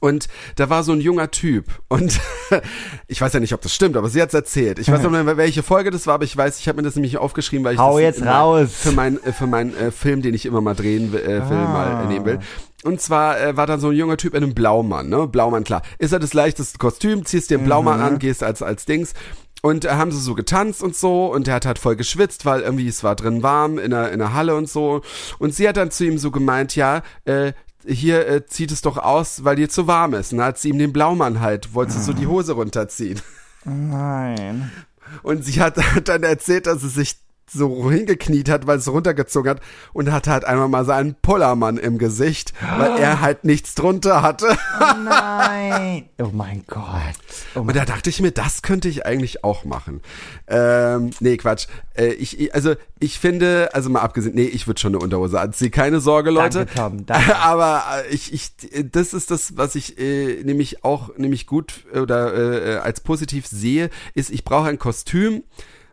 Und da war so ein junger Typ. Und (laughs) ich weiß ja nicht, ob das stimmt, aber sie hat's erzählt. Ich weiß nicht mehr, welche Folge das war, aber ich weiß, ich habe mir das nämlich aufgeschrieben, weil ich Hau das jetzt immer raus. für meinen äh, für meinen äh, Film, den ich immer mal drehen will, äh, Film mal äh, nehmen will. Und zwar äh, war da so ein junger Typ in einem Blaumann, ne? Blaumann, klar. Ist ja das leichteste Kostüm, ziehst dir einen Blaumann an, gehst als, als Dings. Und äh, haben sie so getanzt und so und der hat halt voll geschwitzt, weil irgendwie es war drin warm in der, in der Halle und so. Und sie hat dann zu ihm so gemeint, ja, äh, hier äh, zieht es doch aus, weil dir zu warm ist. Und dann hat sie ihm den Blaumann halt, wollte sie so die Hose runterziehen. Nein. Und sie hat (laughs) dann erzählt, dass sie sich so hingekniet hat, weil es runtergezogen hat und hatte halt einmal mal seinen Pullermann im Gesicht, weil er (gasps) halt nichts drunter hatte. Oh nein. Oh mein Gott. Oh Und da dachte ich mir, das könnte ich eigentlich auch machen. Ähm, nee, Quatsch. Äh, ich, also ich finde, also mal abgesehen, nee, ich würde schon eine Unterhose anziehen. Keine Sorge, Leute. Danke, Tom, danke. (laughs) Aber äh, ich, ich, das ist das, was ich äh, nämlich auch nämlich gut oder äh, als positiv sehe, ist, ich brauche ein Kostüm,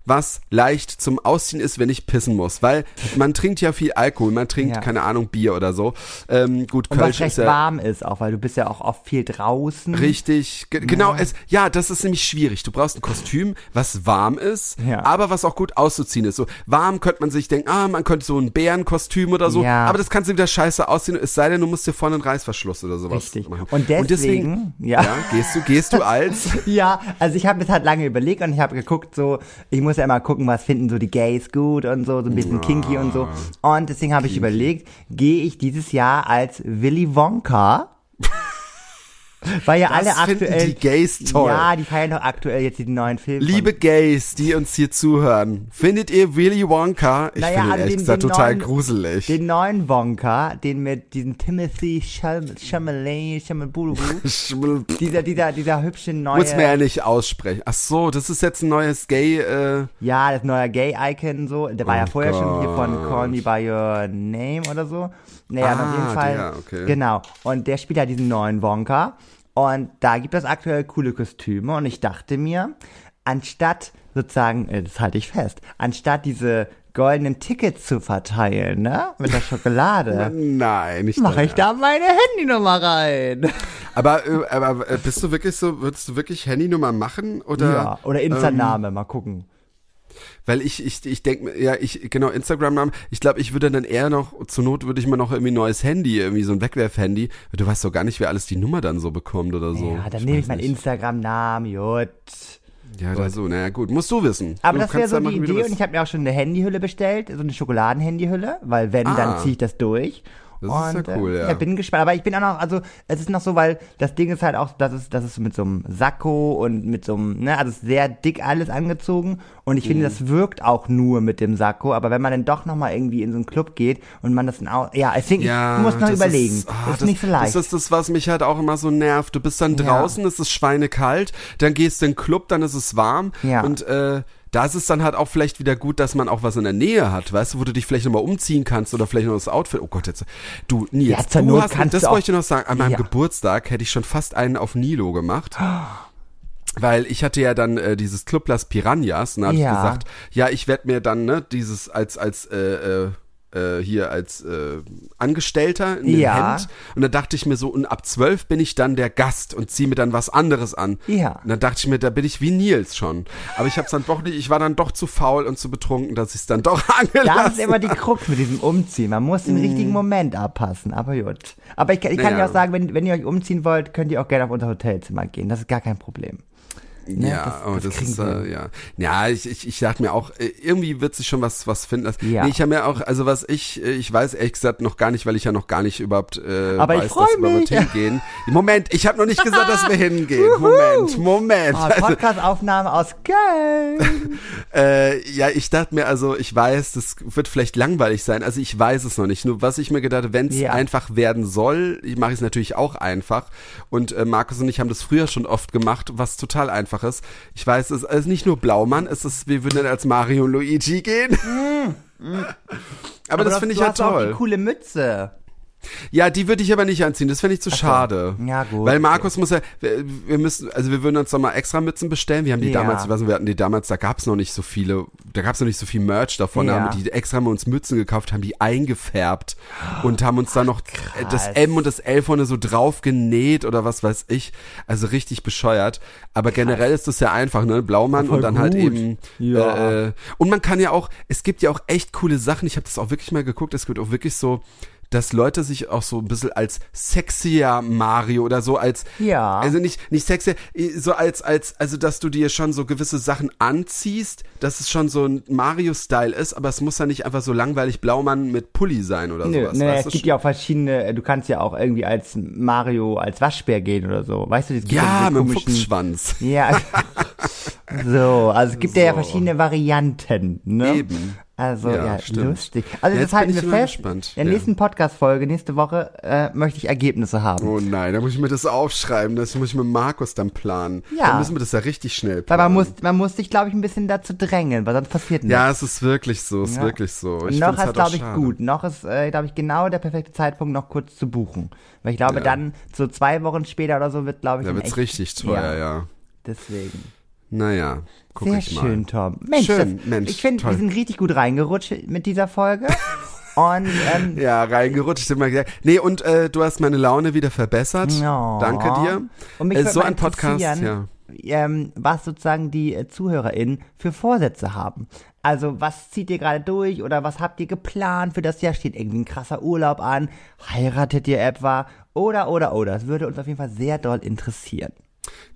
was leicht zum Ausziehen ist, wenn ich pissen muss. Weil man trinkt ja viel Alkohol, man trinkt, Ja. keine Ahnung, Bier oder so. Ähm, gut, Und Kölsch was recht ist ja warm ist auch, weil du bist ja auch oft viel draußen. Richtig, Ge genau. Es, ja, das ist nämlich schwierig. Du brauchst ein Kostüm, was warm ist, Ja. aber was auch gut auszuziehen ist. So warm könnte man sich denken, ah, man könnte so ein Bärenkostüm oder so, Ja. aber das kannst du wieder scheiße ausziehen. Es sei denn, du musst dir vorne einen Reißverschluss oder sowas Richtig. machen. Und deswegen, ja. ja, gehst du, gehst du als (laughs) Ja, also ich habe das halt lange überlegt und ich habe geguckt, so, ich muss ja immer gucken, was finden so die Gays gut und so, so ein bisschen kinky und so. Und deswegen habe ich überlegt, gehe ich dieses Jahr als Willy Wonka? (laughs) Weil ja alle Das finden aktuell. die Gays toll. Ja, die feiern doch aktuell jetzt diesen neuen Film. Liebe Gays, die uns hier zuhören, findet ihr Willy Wonka? Ich Naja, finde ihn also ehrlich den- gesagt den total neuen- gruselig. Den neuen Wonka, den mit diesem Timothy Chalamet, Chalamet, dieser, dieser, dieser hübsche neue. Muss mir ja nicht aussprechen. Ach so, das ist jetzt ein neues Gay, äh, Ja, das neue Gay-Icon so. Der war ja Oh vorher schon hier von. Call Me By Your Name oder so. Naja, und auf Ah, jeden Fall. der, okay. Genau. Und der spielt ja diesen neuen Wonka. Und da gibt es aktuell coole Kostüme. Und ich dachte mir, anstatt sozusagen, äh, das halte ich fest, anstatt diese goldenen Tickets zu verteilen, ne, mit der Schokolade, (laughs) nein, nicht mache ich da meine Handynummer rein. Aber, äh, aber äh, bist du wirklich so, würdest du wirklich Handynummer machen? Oder, ja, oder ähm, Insta-Name, mal gucken. Weil ich, ich, ich denke, ja, ich, genau, Instagram-Namen, ich glaube, ich würde dann eher noch, zur Not würde ich mir noch irgendwie ein neues Handy, irgendwie so ein Wegwerf-Handy, weil du weißt doch gar nicht, wer alles die Nummer dann so bekommt oder so. Ja, dann nehme ich meinen. Instagram-Namen, gut. Ja, oder so, naja, gut, musst du wissen. Aber du das wäre so da die machen, Idee und ich habe mir auch schon eine Handyhülle bestellt, so eine Schokoladenhandyhülle, weil wenn, dann Ah. ziehe ich das durch. Das und, ist ja cool, äh, ja. bin gespannt. Aber ich bin auch noch, also es ist noch so, weil das Ding ist halt auch, dass es, das ist mit so einem Sakko und mit so einem, ne, also ist sehr dick alles angezogen und ich finde, Mhm. das wirkt auch nur mit dem Sakko, aber wenn man dann doch nochmal irgendwie in so einen Club geht und man das dann auch, ja, deswegen, Ja, ich muss noch das überlegen. Ist, ah, das ist nicht so leicht. Das ist das, was mich halt auch immer so nervt. Du bist dann Ja. draußen, es ist schweinekalt, dann gehst du in den Club, dann ist es warm. Ja. Und äh, da ist es dann halt auch vielleicht wieder gut, dass man auch was in der Nähe hat, weißt du, wo du dich vielleicht nochmal umziehen kannst oder vielleicht noch das Outfit. Oh Gott, jetzt. Du, Nils, Ja, du hast, das wollte ich noch sagen, an meinem Ja. Geburtstag hätte ich schon fast einen auf Nilo gemacht. Weil ich hatte ja dann äh, dieses Club Las Piranhas und da hab Ja. ich gesagt, ja, ich werde mir dann ne, dieses als als äh, äh, äh, hier als äh, Angestellter in dem Ja. Hemd und da dachte ich mir so und ab zwölf bin ich dann der Gast und ziehe mir dann was anderes an. Ja. Und dann dachte ich mir, da bin ich wie Nils schon. Aber ich habe dann doch nicht, ich war dann doch zu faul und zu betrunken, dass ich es dann doch (laughs) angelassen Das ist immer die Krux mit diesem Umziehen. Man muss den richtigen Moment abpassen, aber gut. Aber ich, ich kann Naja. dir auch sagen, wenn, wenn ihr euch umziehen wollt, könnt ihr auch gerne auf unser Hotelzimmer gehen. Das ist gar kein Problem. Ne, Ja, das- oh, das das, ist, äh, ja. Ja, ich, ich, ich dachte mir auch, äh, irgendwie wird sich schon was, was finden lassen. Ja. Nee, ich habe mir auch, also was ich, äh, ich weiß ehrlich gesagt noch gar nicht, weil ich ja noch gar nicht überhaupt äh, Aber ich weiß, dass wir mich. überhaupt (laughs) hingehen. Moment, ich habe noch nicht gesagt, dass wir hingehen. Moment, Moment. Oh, Podcast-Aufnahme aus Köln. (laughs) Äh, ja, ich dachte mir, also ich weiß, das wird vielleicht langweilig sein. Also ich weiß es noch nicht. Nur was ich mir gedacht habe, wenn es Ja. einfach werden soll, ich mache es natürlich auch einfach. Und äh, Markus und ich haben das früher schon oft gemacht, was total einfach ist. Ich weiß, es ist nicht nur Blaumann, es ist, wir würden dann als Mario und Luigi gehen. (laughs) Aber, das du- finde ich ja hast auch toll. die coole Mütze. Ja, die würde ich aber nicht anziehen. Das fände ich zu schade. Ja, gut, Weil okay. Markus muss ja, wir, wir müssen, also wir würden uns doch mal extra Mützen bestellen. Wir haben die Ja. damals, ich weiß nicht, wir hatten die damals, da gab es noch nicht so viele, da gab es noch nicht so viel Merch davon. Da Ja. haben wir die extra mal uns Mützen gekauft, haben die eingefärbt und haben uns dann noch das krass. M und das L vorne so drauf genäht oder was weiß ich. Also richtig bescheuert. Aber generell ist das ja einfach, ne? Blaumann Voll und dann halt gut. eben Ja. äh, äh, und man kann ja auch, es gibt ja auch echt coole Sachen. Ich habe das auch wirklich mal geguckt. Es gibt auch wirklich so, dass Leute sich auch so ein bisschen als sexier Mario oder so als, Ja. also nicht, nicht sexier, so als, als, also dass du dir schon so gewisse Sachen anziehst, dass es schon so ein Mario-Style ist, aber es muss ja nicht einfach so langweilig Blaumann mit Pulli sein oder Nö, sowas. nee, es gibt ja auch verschiedene, du kannst ja auch irgendwie als Mario, als Waschbär gehen oder so. Weißt du, es gibt ja, diese mit dem Fuchsschwanz. Ja. (laughs) (laughs) so, also es gibt ja So. verschiedene Varianten, ne? Eben. Also, Ja, ja, stimmt. lustig. Also, Ja, das jetzt bin halten ich wir fest. gespannt. In der Ja. nächsten Podcast-Folge, nächste Woche, äh, möchte ich Ergebnisse haben. Oh nein, da muss ich mir das aufschreiben, das muss ich mit Markus dann planen. Ja. Dann müssen wir das ja richtig schnell Weil planen. man muss, man muss sich, glaube ich, ein bisschen dazu drängen, weil sonst passiert nichts. Ja, es ist wirklich so, es ist Ja. wirklich so. Und Ich noch ist, halt glaube ich, gut. Noch ist, äh, glaube ich, genau der perfekte Zeitpunkt, noch kurz zu buchen. Weil ich glaube, Ja. dann so zwei Wochen später oder so wird, glaube ich, Da wird's echt- richtig teuer, ja. Ja. Deswegen. Naja, guck Sehr ich mal. schön, Tom. Mensch, Schön, das, Mensch, ich finde, wir sind richtig gut reingerutscht mit dieser Folge. Und ähm, (laughs) Ja, reingerutscht, immer gesagt. Nee, und äh, du hast meine Laune wieder verbessert. Ja. Danke dir. Äh, würde so mal ein Podcast, ja. ähm, was sozusagen die äh, ZuhörerInnen für Vorsätze haben. Also, was zieht ihr gerade durch oder was habt ihr geplant für das Jahr? Steht irgendwie ein krasser Urlaub an? Heiratet ihr etwa? Oder, oder, oder. Das würde uns auf jeden Fall sehr doll interessieren.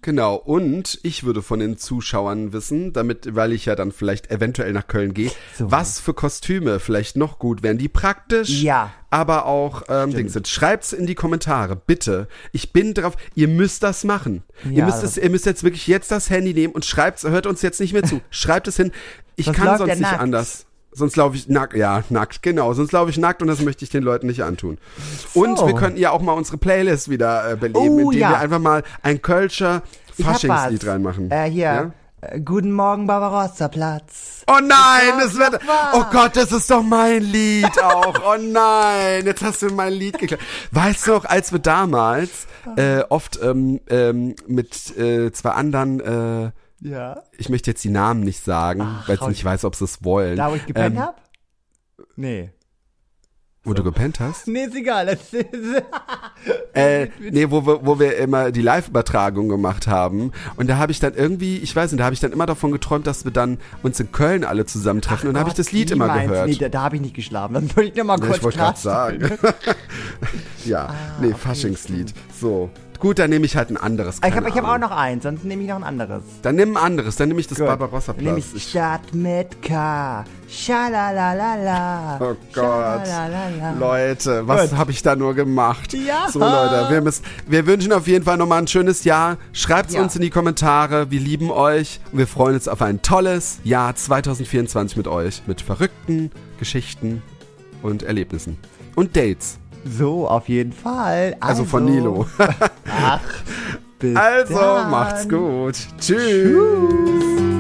Genau, und ich würde von den Zuschauern wissen, damit, weil ich ja dann vielleicht eventuell nach Köln gehe, So. was für Kostüme vielleicht noch gut wären, die praktisch, Ja. aber auch ähm, Dings sind. Schreibt's in die Kommentare, bitte. Ich bin drauf, ihr müsst das machen. ihr, Ja, müsst es, ihr müsst jetzt wirklich jetzt das Handy nehmen und schreibt's, hört uns jetzt nicht mehr zu. Schreibt es hin. Ich Sonst kann sonst nicht nackt. anders. Sonst laufe ich nackt, ja, nackt, genau. Sonst laufe ich nackt und das möchte ich den Leuten nicht antun. Und So. wir könnten ja auch mal unsere Playlist wieder äh, beleben, Oh, indem ja. wir einfach mal ein Kölscher Faschingslied reinmachen. Äh, hier. Ja? Äh, Guten Morgen, Barbarossa Platz. Oh nein, Das das wird. Oh Gott, das ist doch mein Lied auch. Oh nein, jetzt hast du mein Lied geklaut. Weißt du noch, als wir damals äh, oft ähm, ähm, mit äh, zwei anderen, äh, Ja. ich möchte jetzt die Namen nicht sagen, weil ich nicht weiß, ob sie es wollen. Da, wo ich gepennt Ähm, hab? Nee. Wo du gepennt hast? Nee, ist egal. Ist, (laughs) Äh, nee, wo wir, wo wir immer die Live-Übertragung gemacht haben. Und da habe ich dann irgendwie, ich weiß nicht, da habe ich dann immer davon geträumt, dass wir dann uns in Köln alle zusammentreffen. und da habe ich das Lied immer gehört. Nee, da, da habe ich nicht geschlafen. Das wollte ich nur mal Ja, kurz ich wollte gerade klarstellen. sagen. (laughs) ja, nee, Faschingslied. So. Gut, dann nehme ich halt ein anderes. Ich habe ich hab auch noch eins, sonst nehme ich noch ein anderes. Dann nimm ein anderes, dann nehme ich das Gut. Barbarossa Dann nehme ich Stadt mit K. Schalalalala. Oh Gott. Schalalalala. Leute, was habe ich da nur gemacht? Ja. So Leute, wir, müssen, wir wünschen auf jeden Fall nochmal ein schönes Jahr. Schreibt's Ja. uns in die Kommentare. Wir lieben euch und wir freuen uns auf ein tolles Jahr 2024 mit euch. Mit verrückten Geschichten und Erlebnissen. Und Dates. So, auf jeden Fall. Also, von Nilo. (laughs) Ach, bis Also, dann. macht's gut. Tschüss.